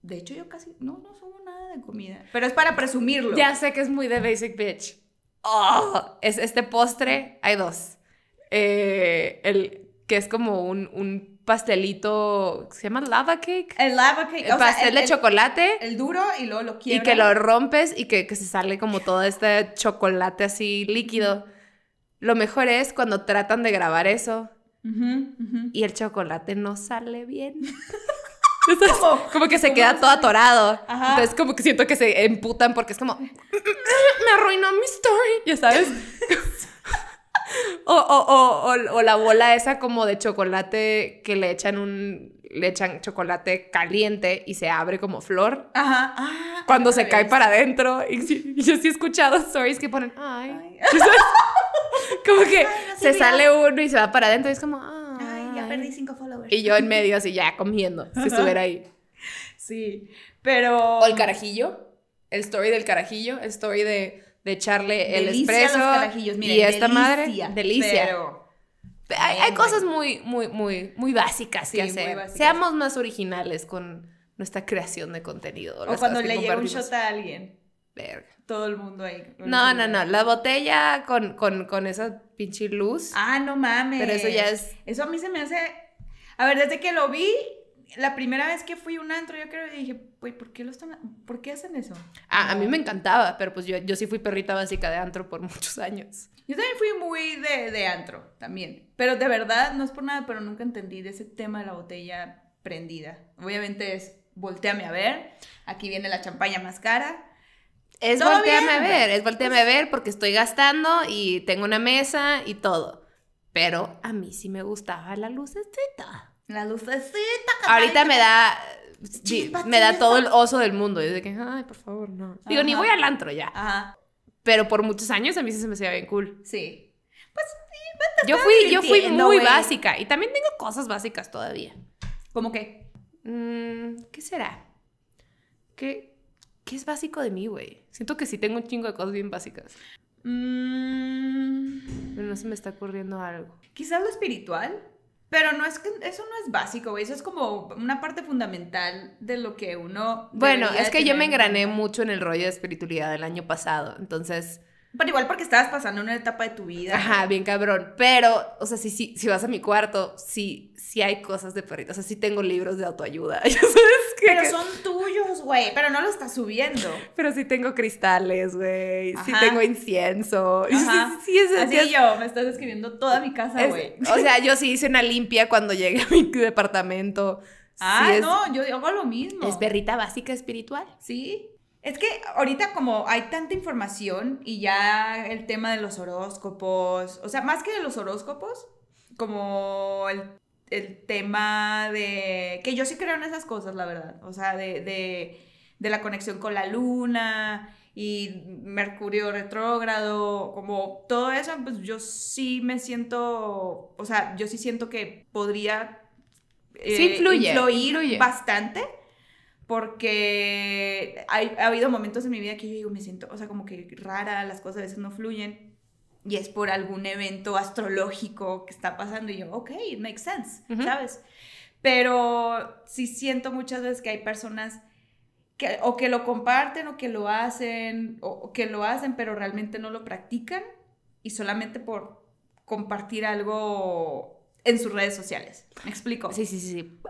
Speaker 2: de hecho yo casi, no, no subo nada de comida. Pero es para presumirlo.
Speaker 1: Ya sé que es muy de basic bitch. Oh, es este postre, hay dos. Eh, el que es como un, un pastelito, ¿se llama lava cake?
Speaker 2: El lava cake,
Speaker 1: El
Speaker 2: o sea,
Speaker 1: pastel
Speaker 2: el-
Speaker 1: de
Speaker 2: el-
Speaker 1: chocolate
Speaker 2: El duro y luego lo
Speaker 1: y
Speaker 2: quiero.
Speaker 1: que lo rompes y que, que se sale como todo este chocolate así líquido. Lo mejor es cuando tratan de grabar eso y el chocolate no sale bien. (laughs) Como que se
Speaker 2: ¿Cómo
Speaker 1: queda todo atorado.
Speaker 2: Ajá.
Speaker 1: Entonces como que siento que se emputan porque es como, (laughs) me arruinó mi story, ya sabes. (laughs) o, o, o, o, la bola esa como de chocolate que le echan un, le echan chocolate caliente y se abre como flor.
Speaker 2: Ajá. Ah,
Speaker 1: Cuando se cae para adentro. Y, (laughs) yo sí he escuchado stories que ponen, ay.
Speaker 2: Ay. (laughs)
Speaker 1: Como que
Speaker 3: Ay, no
Speaker 1: se sale uno y se va para adentro y es como, ay.
Speaker 3: Ay, ya perdí cinco followers.
Speaker 1: Y yo en medio así ya comiendo, si estuviera ahí. (laughs)
Speaker 2: Sí, pero...
Speaker 1: O el carajillo, el story del carajillo, el story de, de echarle el
Speaker 2: Delicia
Speaker 1: espresso
Speaker 2: los miren,
Speaker 1: y esta madre,
Speaker 2: delicia. Pero...
Speaker 1: hay, hay cosas muy, muy, muy, muy básicas
Speaker 2: Sí,
Speaker 1: que
Speaker 2: muy
Speaker 1: hacer.
Speaker 2: básicas.
Speaker 1: Seamos más originales con nuestra creación de contenido.
Speaker 2: O cuando le llega un shot a alguien.
Speaker 1: Verga.
Speaker 2: Todo el mundo ahí.
Speaker 1: No, no, no, la botella con, con, con esa pinche luz.
Speaker 2: Ah, no mames.
Speaker 1: Pero eso ya es-
Speaker 2: Eso a mí se me hace... A ver, desde que lo vi, la primera vez que fui a un antro, yo creo que dije, güey, ¿por qué lo están... ¿Por qué hacen eso?
Speaker 1: Ah, a mí me encantaba, pero pues yo, yo sí fui perrita básica de antro por (laughs) muchos años.
Speaker 2: Yo también fui muy de, de antro, también. Pero de verdad, no es por nada, pero nunca entendí de ese tema de la botella prendida. Obviamente es, volteame a ver, aquí viene la champaña más cara.
Speaker 1: Es volteame
Speaker 2: bien,
Speaker 1: a ver, es volteame a ver porque estoy gastando y tengo una mesa y todo. Pero a mí sí me gustaba la lucecita.
Speaker 3: La lucecita.
Speaker 1: Ahorita me da sí,
Speaker 3: Chispa,
Speaker 1: me da todo el oso del mundo. Y es de que, ay, por favor, no. Digo, ni voy al antro ya.
Speaker 2: Ajá.
Speaker 1: Pero por muchos años a mí sí se me hacía bien cool.
Speaker 2: Sí.
Speaker 1: Yo fui, yo fui muy básica y también tengo cosas básicas todavía.
Speaker 2: ¿Cómo que?
Speaker 1: Mm, ¿Qué será? ¿Qué, ¿Qué es básico de mí, güey? Siento que sí tengo un chingo de cosas bien básicas.
Speaker 2: Mm,
Speaker 1: Pero no se me está ocurriendo algo.
Speaker 2: quizás lo espiritual. Pero no es que eso no es básico, güey. Eso es como una parte fundamental de lo que uno.
Speaker 1: Bueno, es que yo me
Speaker 2: en
Speaker 1: engrané mucho en el rollo de espiritualidad el año pasado. Entonces,
Speaker 2: Pero igual porque estabas pasando una etapa de tu vida.
Speaker 1: ajá, bien cabrón. Pero, o sea, si, si, si vas a mi cuarto, sí, sí hay cosas de perritos. O sea, sí tengo libros de autoayuda. (laughs) Ya sabes que.
Speaker 2: Pero son tuyos, güey. Pero no lo estás subiendo.
Speaker 1: pero sí tengo cristales, güey. Sí tengo incienso. (laughs)
Speaker 2: Ajá.
Speaker 1: Sí, sí, es,
Speaker 2: Así
Speaker 1: es-
Speaker 2: yo, me estás describiendo toda mi casa, güey.
Speaker 1: o sea, yo sí hice una limpia cuando llegué a mi departamento.
Speaker 2: Ah,
Speaker 1: sí es,
Speaker 2: no, yo hago lo mismo.
Speaker 1: es perrita básica espiritual.
Speaker 2: Sí. Es que ahorita como hay tanta información y ya el tema de los horóscopos, o sea, más que de los horóscopos, como el, el tema de... que yo sí creo en esas cosas, la verdad. O sea, de, de, de la conexión con la luna y Mercurio retrógrado, como todo eso, pues yo sí me siento, o sea, yo sí siento que podría...
Speaker 1: Sí influye,
Speaker 2: influir
Speaker 1: influye.
Speaker 2: bastante porque hay, ha habido momentos en mi vida que yo digo, me siento, o sea, como que rara, las cosas a veces no fluyen y es por algún evento astrológico que está pasando y yo, ok, it makes sense. ¿sabes? Pero sí siento muchas veces que hay personas que o que lo comparten o que lo hacen o, o que lo hacen pero realmente no lo practican y solamente por compartir algo en sus redes sociales. ¿Me explico?
Speaker 1: Sí, sí, sí, sí.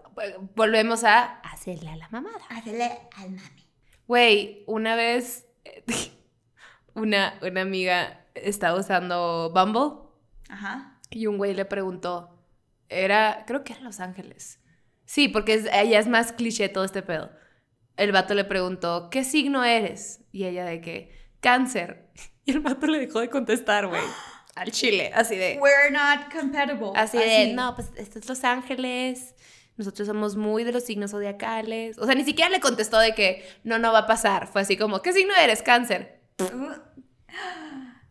Speaker 1: Volvemos a hacerle a la mamada.
Speaker 3: Hacerle al mami.
Speaker 1: Güey, una vez (laughs) una, una amiga estaba usando Bumble
Speaker 2: Ajá.
Speaker 1: y un güey le preguntó, era, creo que era Los Ángeles. Sí, porque es, ella es más cliché todo este pedo. El vato le preguntó, ¿qué signo eres? Y ella de que, cáncer. (laughs) Y el vato le dejó de contestar, güey. Al chile, así de...
Speaker 2: We're not compatible.
Speaker 1: Así de, no, pues esto es Los Ángeles. Nosotros somos muy de los signos zodiacales. O sea, ni siquiera le contestó de que no, no va a pasar. Fue así como, ¿qué signo eres? Cáncer. (gasps)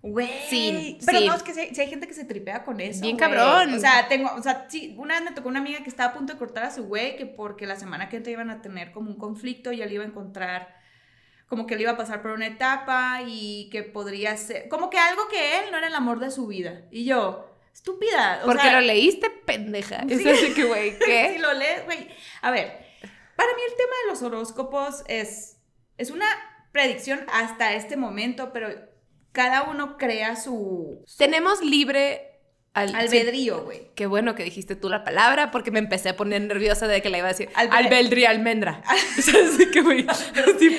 Speaker 2: Güey.
Speaker 1: Sí,
Speaker 2: Pero
Speaker 1: sí.
Speaker 2: no, es que sí hay gente que se tripea con eso.
Speaker 1: Bien cabrón.
Speaker 2: O sea, tengo, o sea, sí, una vez me tocó una amiga que estaba a punto de cortar a su güey, que porque la semana que entra iban a tener como un conflicto y él iba a encontrar, como que él iba a pasar por una etapa y que podría ser, como que algo que él no era el amor de su vida. Y yo, estúpida. O
Speaker 1: Porque
Speaker 2: sea,
Speaker 1: lo leíste, pendeja.
Speaker 2: Sí.
Speaker 1: Es así que, güey, (laughs)
Speaker 2: Si
Speaker 1: ¿qué?
Speaker 2: lo lees, güey. A ver, para mí el tema de los horóscopos es, es una predicción hasta este momento, pero cada uno crea su, su
Speaker 1: Tenemos libre al-
Speaker 2: albedrío, güey.
Speaker 1: sí, qué bueno que dijiste tú la palabra porque me empecé a poner nerviosa de que la iba a decir.
Speaker 2: Albe-
Speaker 1: Albedrío, almendra. Así que, güey.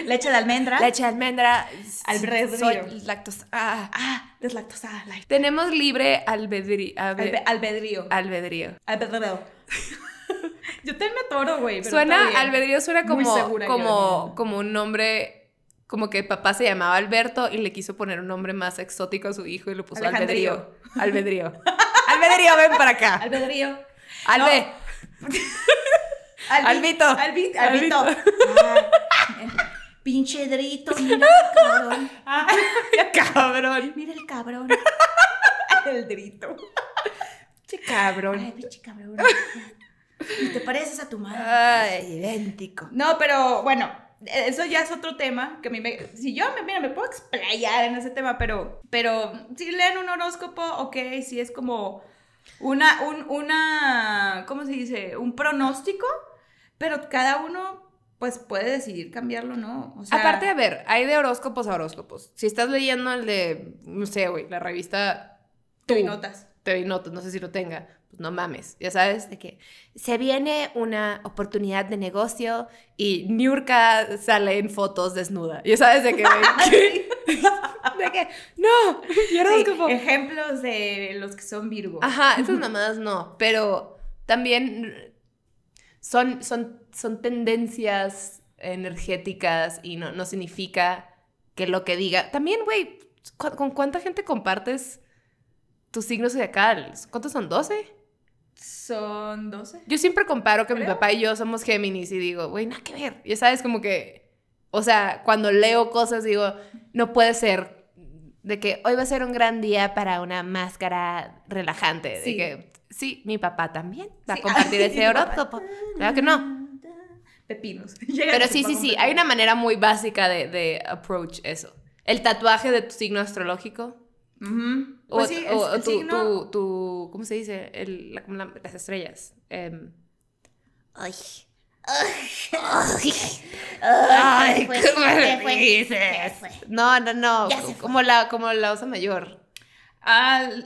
Speaker 2: Leche de almendra.
Speaker 1: Leche de almendra.
Speaker 2: Albedrío.
Speaker 1: Soy lactosa. ah.
Speaker 2: Ah, deslactosada.
Speaker 1: Tenemos libre albedrío. albe-
Speaker 2: Albe- albedrío.
Speaker 1: albedrío.
Speaker 2: Albedrío. (laughs) Yo también me güey.
Speaker 1: Suena, albedrío suena como, como, como un nombre, como que papá se llamaba Alberto y le quiso poner un nombre más exótico a su hijo y lo puso
Speaker 2: Alejandrío.
Speaker 1: albedrío. Albedrío. (laughs) albedrío, ven para acá.
Speaker 2: Albedrío.
Speaker 1: Albe. (laughs)
Speaker 2: Albi-
Speaker 1: Albito.
Speaker 2: Albi- Albito.
Speaker 1: Albito. (laughs)
Speaker 3: Ah, pinche drito, mira el cabrón.
Speaker 1: Cabrón.
Speaker 3: Mira el cabrón.
Speaker 2: El drito.
Speaker 1: Che cabrón.
Speaker 3: Ay, pinche cabrón. Y te pareces a tu madre.
Speaker 1: Ay, idéntico.
Speaker 2: No, pero bueno, eso ya es otro tema que a mí me... Si yo, me, mira, me puedo explayar en ese tema, pero, pero si leen un horóscopo, ok, si es como una, un, una, ¿cómo se dice? Un pronóstico, pero cada uno, pues, puede decidir cambiarlo, ¿no? O sea,
Speaker 1: Aparte, a ver, hay de horóscopos a horóscopos. Si estás leyendo el de, no sé, güey, la revista
Speaker 2: tú
Speaker 1: Tú,
Speaker 2: notas.
Speaker 1: TV Notas, no sé si lo tenga, pues no mames, ya sabes, de que se viene una oportunidad de negocio y Niurka sale en fotos desnuda. Ya sabes de que, (laughs) ¿qué? de que, no, y
Speaker 2: Sí,
Speaker 1: horóscopo.
Speaker 2: ejemplos de los que son Virgo.
Speaker 1: Ajá, esas mamadas no, pero también son, son, son tendencias energéticas y no, no significa que lo que diga. También, güey, ¿cu- ¿con cuánta gente compartes tu signo zodiacal? ¿Cuántos son? ¿12?
Speaker 2: Son 12.
Speaker 1: Yo siempre comparo que mi papá y yo somos Géminis y digo, güey, nada que ver. Ya sabes, como que, o sea, cuando leo cosas digo, no puede ser De que hoy va a ser un gran día para una máscara relajante. De
Speaker 2: Sí.
Speaker 1: que, sí, mi papá también va
Speaker 2: Sí.
Speaker 1: a compartir (laughs) ese horóscopo. Claro que no.
Speaker 2: Pepinos. (laughs) Llega
Speaker 1: Pero sí, sí, sí. Hay una manera muy básica de, de approach eso. El tatuaje de tu signo astrológico. O,
Speaker 2: Pues sí,
Speaker 1: o-
Speaker 2: el-
Speaker 1: o
Speaker 2: el
Speaker 1: tu,
Speaker 2: signo-
Speaker 1: tu, tu- ¿cómo se dice? El, la- como la- las estrellas. Em,
Speaker 3: Ay. Ay.
Speaker 1: Ay,
Speaker 3: fue,
Speaker 1: ¿cómo le
Speaker 3: fue,
Speaker 1: dices? no, no, no. Como la, como la osa mayor.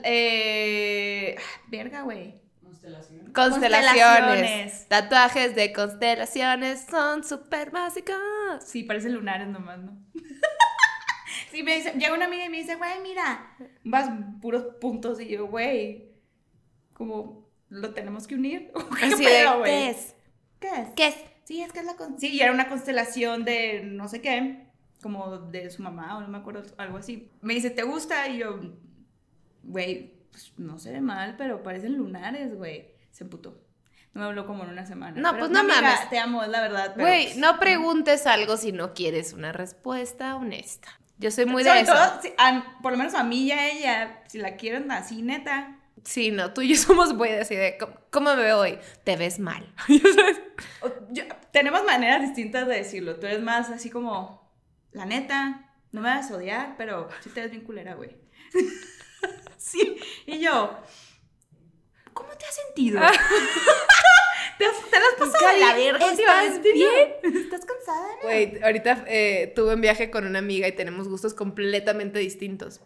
Speaker 2: Eh... ah, Verga, güey.
Speaker 1: Constelaciones.
Speaker 2: Constelaciones.
Speaker 1: Tatuajes de constelaciones son súper básicos.
Speaker 2: Sí, parecen lunares nomás, ¿no? (laughs) sí, me dice, llega una amiga y me dice, güey, mira, vas puros puntos y yo, güey, como lo tenemos que unir. (laughs) ¿O qué
Speaker 1: Así es?
Speaker 2: ¿Qué es?
Speaker 1: ¿Qué es?
Speaker 2: Sí, es que es la con... Sí, y era una constelación de no sé qué, como de su mamá o no me acuerdo, algo así. Me dice, ¿te gusta? Y yo, güey, pues no se ve mal, pero parecen lunares, güey. Se emputó. No me habló como en una semana.
Speaker 1: No,
Speaker 2: Pero,
Speaker 1: pues no
Speaker 2: amiga,
Speaker 1: mames.
Speaker 2: Te amo, es la verdad.
Speaker 1: Güey,
Speaker 2: pues,
Speaker 1: no preguntes algo si no quieres una respuesta honesta. Yo soy muy de eso.
Speaker 2: todo, si- a- por lo menos a mí y a ella, si la quieren así, neta.
Speaker 1: Sí, no, tú y yo (laughs) somos muy así de, ¿cómo, cómo me veo hoy? Te ves mal. (laughs)
Speaker 2: Yo- tenemos maneras distintas de decirlo. Tú eres más así como, la neta, no me vas a odiar, pero sí te ves bien culera, güey. (laughs) sí, y yo, ¿cómo te has sentido? ¿Te, has, te la has pasado de la verga
Speaker 1: ¿estás bien? (laughs)
Speaker 3: ¿Estás cansada? no?
Speaker 1: Güey, ahorita eh, tuve un viaje con una amiga y tenemos gustos completamente distintos.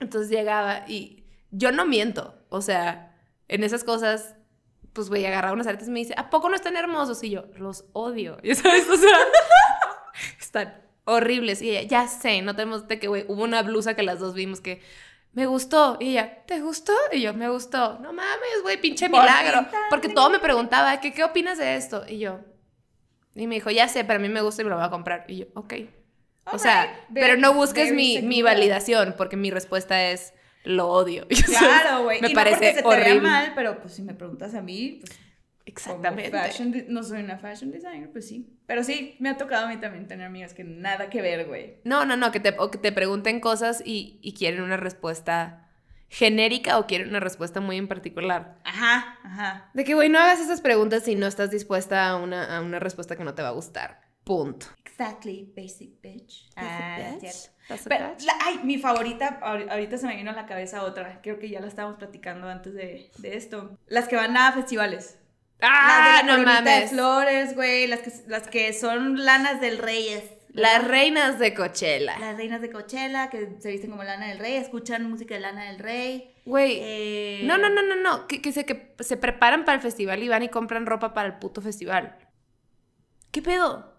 Speaker 1: Entonces llegaba y yo no miento. O sea, en esas cosas, pues güey, agarraba unas artes y me dice, ¿a poco no están hermosos? Y yo, los odio. (laughs) ¿Ya sabes? O sea, (laughs) están horribles. Y ella, ya sé, no tenemos de que, güey, hubo una blusa que las dos vimos que me gustó. Y ella, ¿te gustó? Y yo, me gustó. No mames, güey, pinche milagro. Porque todo me preguntaba, ¿qué, ¿qué opinas de esto? Y yo, y me dijo, ya sé, pero a mí me gusta y me lo voy a comprar. Y yo, ok. O sea, pero no busques mi, mi validación, porque mi respuesta es, lo odio. (laughs)
Speaker 2: Claro, güey.
Speaker 1: Me
Speaker 2: y no porque
Speaker 1: parece
Speaker 2: se te
Speaker 1: horrible.
Speaker 2: mal, pero pues si me preguntas a mí, pues
Speaker 1: Exactamente.
Speaker 2: Fashion no soy una fashion designer, pues sí. Pero sí, me ha tocado a mí también tener amigas que nada que ver, güey.
Speaker 1: No, no, no, que te, o que te pregunten cosas y, y quieren una respuesta genérica o quieren una respuesta muy en particular.
Speaker 2: Ajá, ajá.
Speaker 1: De que, güey, no hagas esas preguntas si no estás dispuesta a una, a una respuesta que no te va a gustar. Punto.
Speaker 2: Exactly, basic bitch. Ah,
Speaker 1: Bitch.
Speaker 2: cierto. Pero, la- ay, mi favorita, ahori- ahorita se me vino a la cabeza otra. Creo que ya la estábamos platicando antes de, de esto. Las que van a festivales.
Speaker 1: ¡Ah,
Speaker 2: las de la
Speaker 1: no
Speaker 2: coronita de
Speaker 1: mames!
Speaker 2: flores, güey. Las que, las que son lanas del rey.
Speaker 3: Reyes.
Speaker 1: Las reinas de Coachella.
Speaker 2: Las reinas de Coachella que se visten como Lana del Rey, escuchan música de Lana del Rey.
Speaker 1: Güey,
Speaker 2: Eh,
Speaker 1: no, no, no, no, no. Que, que, se, que se preparan para el festival y van y compran ropa para el puto festival. ¿Qué pedo?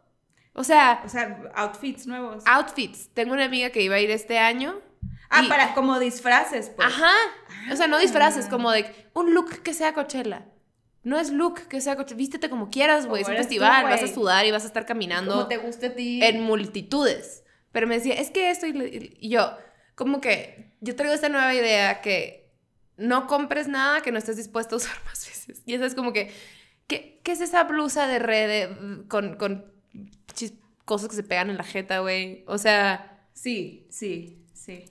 Speaker 1: O sea,
Speaker 2: O sea, outfits nuevos.
Speaker 1: outfits. Tengo una amiga que iba a ir este año.
Speaker 2: Ah,
Speaker 1: y-
Speaker 2: para como disfraces, pues.
Speaker 1: Ajá. O sea, no disfraces,
Speaker 2: Ah.
Speaker 1: como de un look que sea Coachella. No es look que sea Coachella. Vístete como quieras, güey. Es un
Speaker 2: tú,
Speaker 1: festival. vas a sudar y vas a estar caminando
Speaker 2: Como te guste a ti.
Speaker 1: en multitudes. Pero me decía, es que esto y, yo, como que yo traigo esta nueva idea que no compres nada que no estés dispuesto a usar (laughs) más veces. Y eso es como que, ¿qué, qué es esa blusa de red de- con, con chis- cosas que se pegan en la jeta, güey? O sea,
Speaker 2: Sí, sí, sí.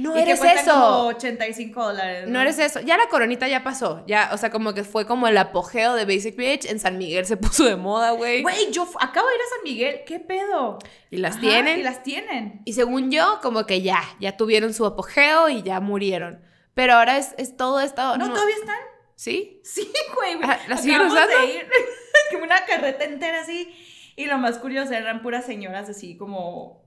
Speaker 1: No
Speaker 2: y
Speaker 1: eres eso.
Speaker 2: como 85 dólares.
Speaker 1: No eres eso. Ya la coronita ya pasó. Ya, o sea, como que fue como el apogeo de Basic Bitch. En San Miguel se (laughs) puso de moda, güey.
Speaker 2: Güey, yo acabo de ir a San Miguel. ¿Qué pedo?
Speaker 1: Y las
Speaker 2: Ajá,
Speaker 1: tienen.
Speaker 2: Y las tienen.
Speaker 1: Y según yo, como que ya, ya tuvieron su apogeo y ya murieron. Pero ahora es, es todo esto.
Speaker 2: ¿No, todavía están?
Speaker 1: ¿Sí?
Speaker 2: Sí, güey. güey.
Speaker 1: Ah, ¿las siguen
Speaker 2: Acabamos
Speaker 1: usando?
Speaker 2: de ir. (laughs) Como una carreta entera así. Y lo más curioso eran puras señoras así como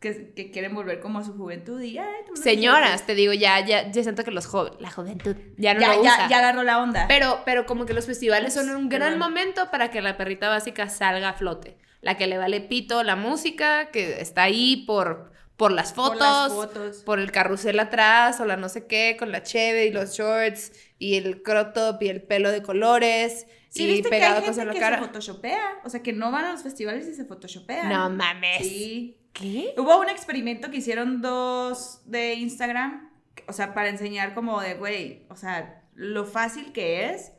Speaker 2: que, que quieren volver como a su juventud y ay,
Speaker 1: Señoras, te digo, ya, ya, ya siento que los jóvenes, la juventud ya no
Speaker 2: Ya,
Speaker 1: lo
Speaker 2: ya,
Speaker 1: usa.
Speaker 2: ya agarró la onda.
Speaker 1: Pero, pero como que los festivales son un gran
Speaker 2: Perdón.
Speaker 1: momento para que la perrita básica salga a flote. La que le vale pito la música, que está ahí por, por las
Speaker 2: Por
Speaker 1: fotos,
Speaker 2: las fotos.
Speaker 1: por el carrusel atrás, o la no sé qué, con la cheve y los shorts, y el crop top y el pelo de colores,
Speaker 2: ¿Sí
Speaker 1: y
Speaker 2: viste que
Speaker 1: pegado
Speaker 2: hay
Speaker 1: cosas
Speaker 2: gente
Speaker 1: la
Speaker 2: que
Speaker 1: cara.
Speaker 2: se photoshopea? O sea, que no van a los festivales y se photoshopean.
Speaker 1: No mames.
Speaker 2: Sí.
Speaker 1: ¿Qué?
Speaker 2: Hubo un experimento que hicieron dos de Instagram, o sea, para enseñar como de, güey, o sea, lo fácil que es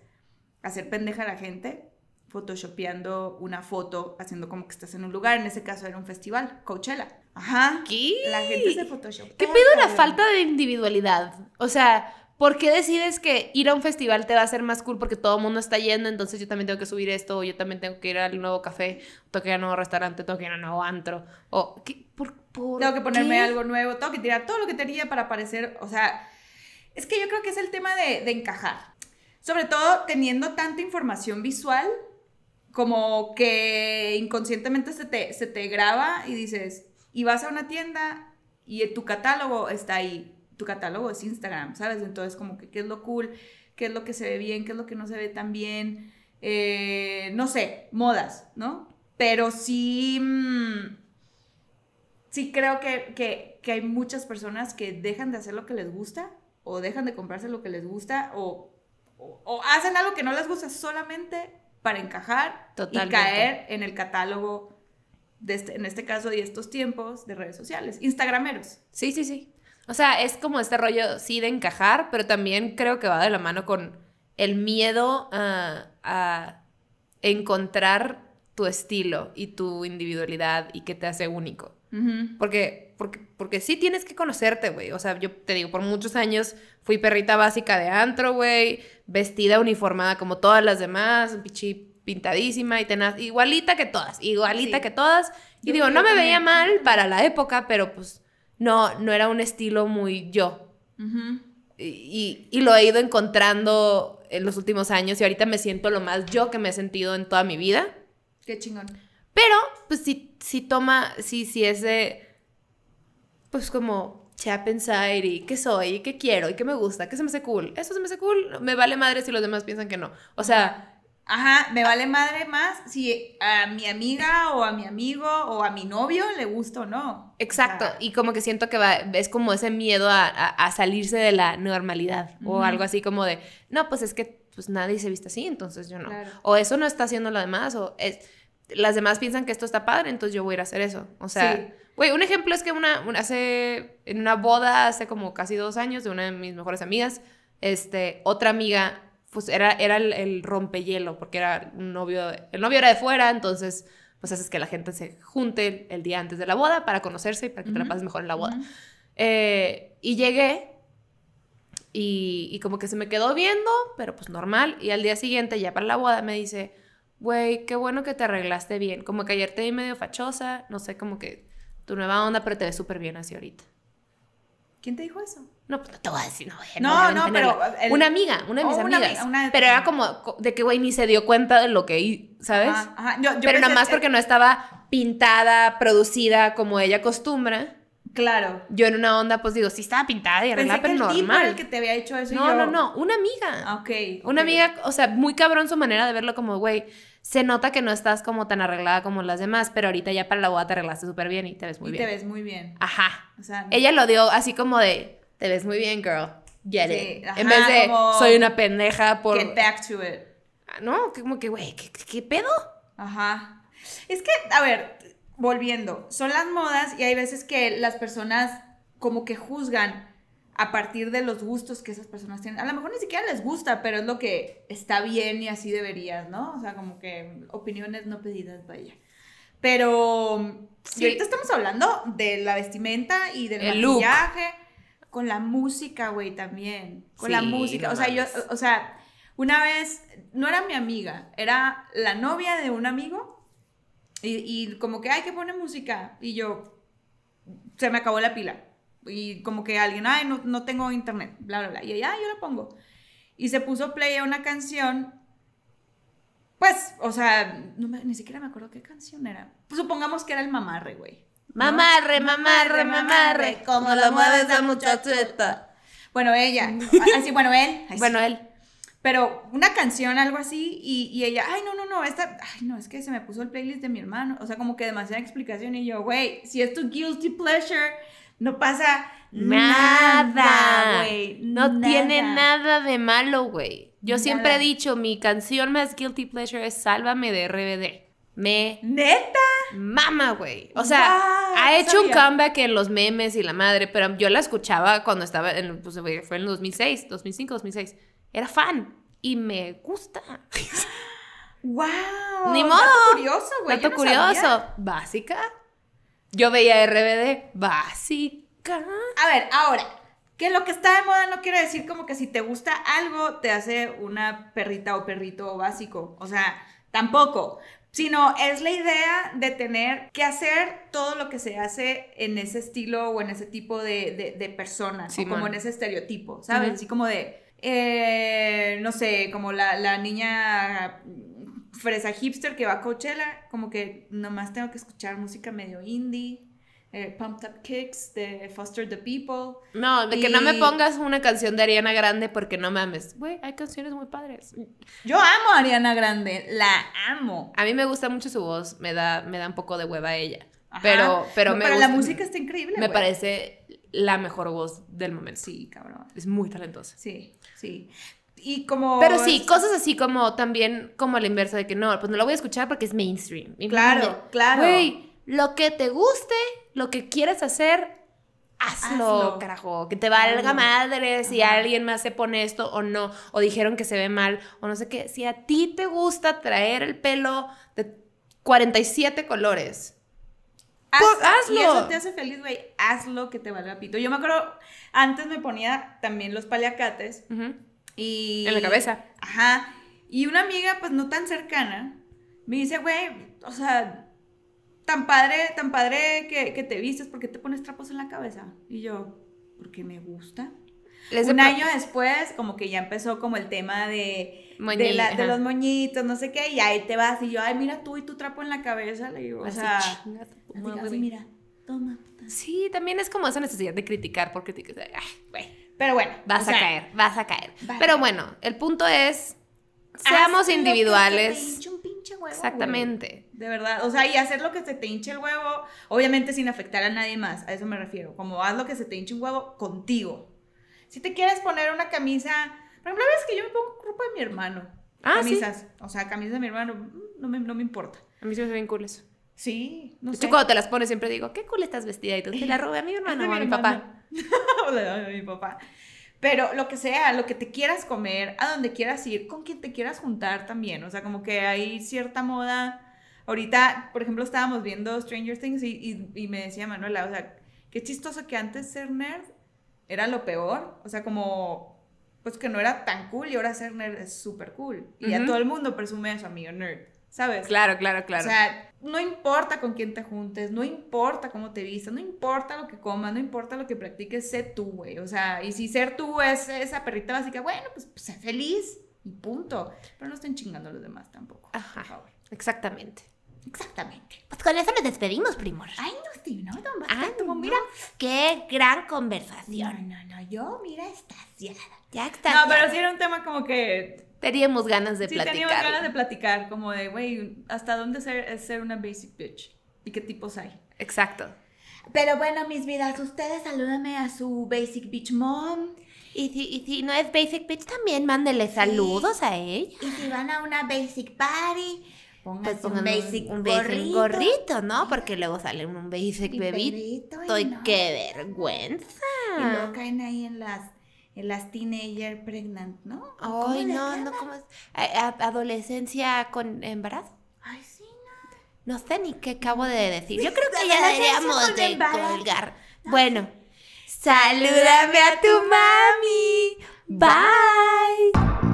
Speaker 2: hacer pendeja a la gente photoshopeando una foto, haciendo como que estás en un lugar, en ese caso era un festival, Coachella. Ajá.
Speaker 1: ¿Qué?
Speaker 2: La gente se Photoshop.
Speaker 1: ¿Qué pedo la falta de individualidad? O sea, ¿por qué decides que ir a un festival te va a hacer más cool porque todo el mundo está yendo, entonces yo también tengo que subir esto, o yo también tengo que ir al nuevo café, tengo que ir al nuevo restaurante, tengo que ir al nuevo antro, o ¿qué? ¿Por, por
Speaker 2: Tengo que ponerme
Speaker 1: qué?
Speaker 2: algo nuevo, tengo que tirar todo lo que tenía para parecer, o sea, es que yo creo que es el tema de, de encajar. Sobre todo teniendo tanta información visual, como que inconscientemente se te, se te graba y dices, y vas a una tienda y tu catálogo está ahí, tu catálogo es Instagram, ¿sabes? Entonces como que qué es lo cool, qué es lo que se ve bien, qué es lo que no se ve tan bien, eh, no sé, modas, ¿no? Pero sí... mm, sí creo que, que- que hay muchas personas que dejan de hacer lo que les gusta o dejan de comprarse lo que les gusta o, o- o hacen algo que no les gusta solamente para encajar
Speaker 1: Totalmente.
Speaker 2: y caer en el catálogo, de este- en este caso y estos tiempos de redes sociales. Instagrameros.
Speaker 1: Sí, sí, sí. O sea, es como este rollo, sí, de encajar, pero también creo que va de la mano con el miedo a, a encontrar tu estilo y tu individualidad y que te hace único. Porque, porque, porque sí tienes que conocerte, güey. O sea, yo te digo, por muchos años fui perrita básica de antro, güey, vestida uniformada como todas las demás, pichi pintadísima y tenaz, igualita que todas, igualita
Speaker 2: Sí.
Speaker 1: que todas. Y
Speaker 2: Yo
Speaker 1: digo, no me veía mal para la época, pero pues no, no era un estilo muy yo. Y, y- y lo he ido encontrando en los últimos años y ahorita me siento lo más yo que me he sentido en toda mi vida.
Speaker 2: Qué chingón.
Speaker 1: Pero, pues sí, sí toma, sí, sí es de, pues como, chap inside y qué soy, y qué quiero, y qué me gusta, qué se me hace cool. Eso se me hace cool, me vale madre si los demás piensan que no. O sea,
Speaker 2: Ajá, me vale madre más si a mi amiga o a mi amigo o a mi novio le gusta o no.
Speaker 1: exacto.
Speaker 2: O sea,
Speaker 1: Y como que siento que va, es como ese miedo a, a- a salirse de la normalidad. O algo así como de, no, pues es que pues nadie se viste así, entonces yo no.
Speaker 2: Claro.
Speaker 1: O eso no está haciendo lo demás, o es, las demás piensan que esto está padre, entonces yo voy a ir a hacer eso. O sea,
Speaker 2: Sí.
Speaker 1: güey, un ejemplo es que una, una- hace, en una boda hace como casi dos años de una de mis mejores amigas, este, otra amiga, pues era, era el, el rompehielo, porque era un novio, el novio era de fuera, entonces pues haces que la gente se junte el, día antes de la boda para conocerse y para que te la pases mejor en la boda.
Speaker 2: Ujú.
Speaker 1: Eh, y llegué y, y como que se me quedó viendo, pero pues normal. Y al día siguiente, ya para la boda, me dice, güey, qué bueno que te arreglaste bien. Como que ayer te vi medio fachosa, no sé, como que tu nueva onda, pero te ves súper bien así ahorita.
Speaker 2: ¿Quién te dijo eso?
Speaker 1: No, pues no te voy a decir, no,
Speaker 2: No, no,
Speaker 1: mantenerla.
Speaker 2: pero el-
Speaker 1: Una amiga, una de mis
Speaker 2: una
Speaker 1: amigas.
Speaker 2: amiga, una-
Speaker 1: Pero era como co- de que, güey, ni se dio cuenta de lo que ¿sabes?
Speaker 2: Ajá, ajá. Yo- yo
Speaker 1: pero nada más porque no estaba pintada, producida como ella acostumbra.
Speaker 2: Claro.
Speaker 1: Yo en una onda, pues digo, sí estaba pintada y arreglada, pero
Speaker 2: el tipo era
Speaker 1: normal.
Speaker 2: el que te había hecho eso y
Speaker 1: No,
Speaker 2: yo-
Speaker 1: no, no, una amiga.
Speaker 2: Ok.
Speaker 1: Una
Speaker 2: ok.
Speaker 1: amiga, o sea, muy cabrón su manera de verlo como, güey, se nota que no estás como tan arreglada como las demás, pero ahorita ya para la boda te arreglaste súper bien y te ves muy
Speaker 2: y
Speaker 1: bien.
Speaker 2: te ves muy bien.
Speaker 1: Ajá.
Speaker 2: O sea,
Speaker 1: Ella lo dio así como de, te ves muy bien, girl. Get
Speaker 2: Sí,
Speaker 1: it.
Speaker 2: ajá,
Speaker 1: en vez de, soy una pendeja por...
Speaker 2: get back to it.
Speaker 1: Ah, No, como que, güey, ¿qué, pedo?
Speaker 2: Ajá. Es que, a ver, volviendo, son las modas y hay veces que las personas como que juzgan a partir de los gustos que esas personas tienen. A lo mejor ni siquiera les gusta, pero es lo que está bien y así deberías, ¿no? O sea, como que opiniones no pedidas, vaya. Pero
Speaker 1: Sí.
Speaker 2: y ahorita estamos hablando de la vestimenta y del
Speaker 1: El look.
Speaker 2: Con la música, güey, también. Con la música.
Speaker 1: no
Speaker 2: o sea, yo, o sea, una vez, no era mi amiga, era la novia de un amigo. Y, y como que, ay, que pone música. Y yo, se me acabó la pila. Y como que alguien, ay, no, no tengo internet, bla, bla, bla. Y ella, ay, yo la pongo. Y se puso play a una canción. Pues, o sea, no me- ni siquiera me acuerdo qué canción era. Pues supongamos que era el mamarre, güey.
Speaker 1: Mamarre, mamarre, mamarre, como lo mueve esa muchachita.
Speaker 2: Bueno, ella. (laughs) Así, bueno, él. Ay, sí.
Speaker 1: Bueno, él.
Speaker 2: Pero una canción, algo así, y, y ella, ay, no, no, no, esta, ay, no, es que se me puso el playlist de mi hermano. O sea, como que demasiada explicación. Y yo, güey, si es tu guilty pleasure, no pasa
Speaker 1: Nada,
Speaker 2: güey.
Speaker 1: No tiene nada de malo, güey. Yo siempre he dicho, mi canción más guilty pleasure es Sálvame de RBD. Me
Speaker 2: Neta.
Speaker 1: mama, güey. O sea, ha hecho un comeback en los memes y la madre, pero yo la escuchaba cuando estaba en, pues, fue en el 2006, 2005, 2006. Era fan y me gusta.
Speaker 2: Wow.
Speaker 1: Ni modo.
Speaker 2: Dato curioso, güey.
Speaker 1: Dato
Speaker 2: sabía.
Speaker 1: curioso. Básica. Yo veía RBD básica.
Speaker 2: A ver, ahora, que lo que está de moda no quiere decir como que si te gusta algo te hace una perrita o perrito básico. O sea, tampoco. Sino es la idea de tener que hacer todo lo que se hace en ese estilo o en ese tipo de, de, de personas. o como en ese estereotipo, ¿sabes? Así como de, eh, no sé, como la, la niña fresa hipster que va a Coachella, como que nomás tengo que escuchar música medio indie. Eh, Pumped Up Kicks de Foster the People.
Speaker 1: No, de que no me
Speaker 2: Y-
Speaker 1: pongas una canción de Ariana Grande porque no mames. Güey, hay canciones muy padres.
Speaker 2: Yo amo a Ariana Grande, la amo.
Speaker 1: A mí me gusta mucho su voz, me da, me da un poco de hueva ella.
Speaker 2: Ajá.
Speaker 1: Pero, pero
Speaker 2: No,
Speaker 1: me
Speaker 2: pero
Speaker 1: gusta-
Speaker 2: la música está increíble.
Speaker 1: Me parece la mejor voz del momento.
Speaker 2: Sí, cabrón.
Speaker 1: Es muy talentosa.
Speaker 2: Sí, sí. Y como.
Speaker 1: Pero sí, cosas así como también como a la inversa de que no, pues no lo voy a escuchar porque es mainstream. Y
Speaker 2: Claro, claro.
Speaker 1: Güey, lo que te guste, lo que quieres hacer, hazlo,
Speaker 2: Hazlo.
Speaker 1: carajo. Que te valga madre si
Speaker 2: Ajá.
Speaker 1: alguien más se pone esto o no, o dijeron que se ve mal, o no sé qué. Si a ti te gusta traer el pelo de 47 colores,
Speaker 2: Haz-
Speaker 1: Pues, hazlo.
Speaker 2: Y eso te hace feliz, güey. Hazlo que te valga pito. Yo me acuerdo, antes me ponía también los paliacates y.
Speaker 1: en la cabeza.
Speaker 2: Ajá. Y una amiga, pues no tan cercana, me dice, güey, o sea, tan padre, tan padre que, que te vistes, ¿por qué te pones trapos en la cabeza? Y yo, porque me gusta.
Speaker 1: Les
Speaker 2: Un año después, como que ya empezó como el tema de,
Speaker 1: Moñi-
Speaker 2: de, la- de
Speaker 1: ajá.
Speaker 2: los moñitos, no sé qué, y ahí te vas, y yo, ay, mira tú y tu trapo en la cabeza, le digo, o sea, así, mira, toma. puta.
Speaker 1: Sí, también es como esa necesidad de criticar por criticar.
Speaker 2: Pero bueno,
Speaker 1: Vas a
Speaker 2: sea,
Speaker 1: caer, vas a caer.
Speaker 2: vas a
Speaker 1: Pero bueno, el punto es,
Speaker 2: haz
Speaker 1: seamos
Speaker 2: lo que te
Speaker 1: individuales.
Speaker 2: un pinche huevo, güey. De verdad, o sea, y hacer lo que se te hinche el huevo, obviamente sin afectar a nadie más, a eso me refiero, como haz lo que se te hinche un huevo contigo. Si te quieres poner una camisa, por ejemplo, ves que yo me pongo ropa de mi hermano.
Speaker 1: Ah, sí.
Speaker 2: camisas, o sea, camisas de mi hermano, mm, no me, no me importa.
Speaker 1: A mí se me hace bien cool eso.
Speaker 2: Sí, no
Speaker 1: de
Speaker 2: sé.
Speaker 1: cuando te las pones siempre digo, qué cool estás vestida. Y tú, te la (laughs) robé a mi hermano o a mi papá. (laughs)
Speaker 2: O de mi papá. Pero lo que sea, lo que te quieras comer, a donde quieras ir, con quien te quieras juntar también. O sea, como que hay cierta moda. Ahorita, por ejemplo, estábamos viendo Stranger Things y, y- y me decía Manuela, o sea, qué chistoso que antes ser nerd era lo peor. O sea, como, pues que no era tan cool y ahora ser nerd es súper cool. Y ya
Speaker 1: Ujú.
Speaker 2: todo el mundo presume a su amigo nerd, ¿sabes?
Speaker 1: Claro, claro, claro.
Speaker 2: O sea, no importa con quién te juntes, no importa cómo te vistas, no importa lo que comas, no importa lo que practiques, sé tú, güey. O sea, y si ser tú es esa perrita básica, bueno, pues, pues sé feliz y punto. Pero no estén chingando a los demás tampoco.
Speaker 1: Ajá.
Speaker 2: Por favor.
Speaker 1: Exactamente.
Speaker 2: Exactamente.
Speaker 3: Pues con eso nos despedimos, primor.
Speaker 2: Ay, no, Steve, no, no,
Speaker 3: Ay, no.
Speaker 2: mira.
Speaker 3: Qué gran conversación.
Speaker 2: no, no, yo, mira, estaciada.
Speaker 3: Ya está.
Speaker 2: No, pero sí era un tema como que
Speaker 1: Teníamos ganas de
Speaker 2: sí
Speaker 1: platicar.
Speaker 2: teníamos ganas de platicar, como de, güey, ¿hasta dónde ser, es ser una basic bitch? ¿Y qué tipos hay?
Speaker 1: Exacto.
Speaker 3: Pero bueno, mis vidas, ustedes salúdame a su Basic Beach Mom.
Speaker 1: Y si, y si no es Basic Bitch, también mándele saludos a ella.
Speaker 3: Y si van a una Basic Party,
Speaker 1: Pues
Speaker 3: un Basic
Speaker 1: un
Speaker 3: gorrito.
Speaker 1: basic gorrito, ¿no? Porque luego sale un basic
Speaker 3: Y
Speaker 1: bebito.
Speaker 3: bebito, y
Speaker 1: Y
Speaker 3: no.
Speaker 1: qué vergüenza.
Speaker 3: Y luego caen ahí en las, en las teenager pregnant, ¿no? ¿O cómo
Speaker 1: Ay, no, no, ¿cómo es? Adolescencia con embarazo.
Speaker 3: Ay, sí, no.
Speaker 1: No sé ni qué acabo de decir. Yo (laughs) creo que ya deberíamos de colgar. Bueno, salúdame a tu mami. Bye.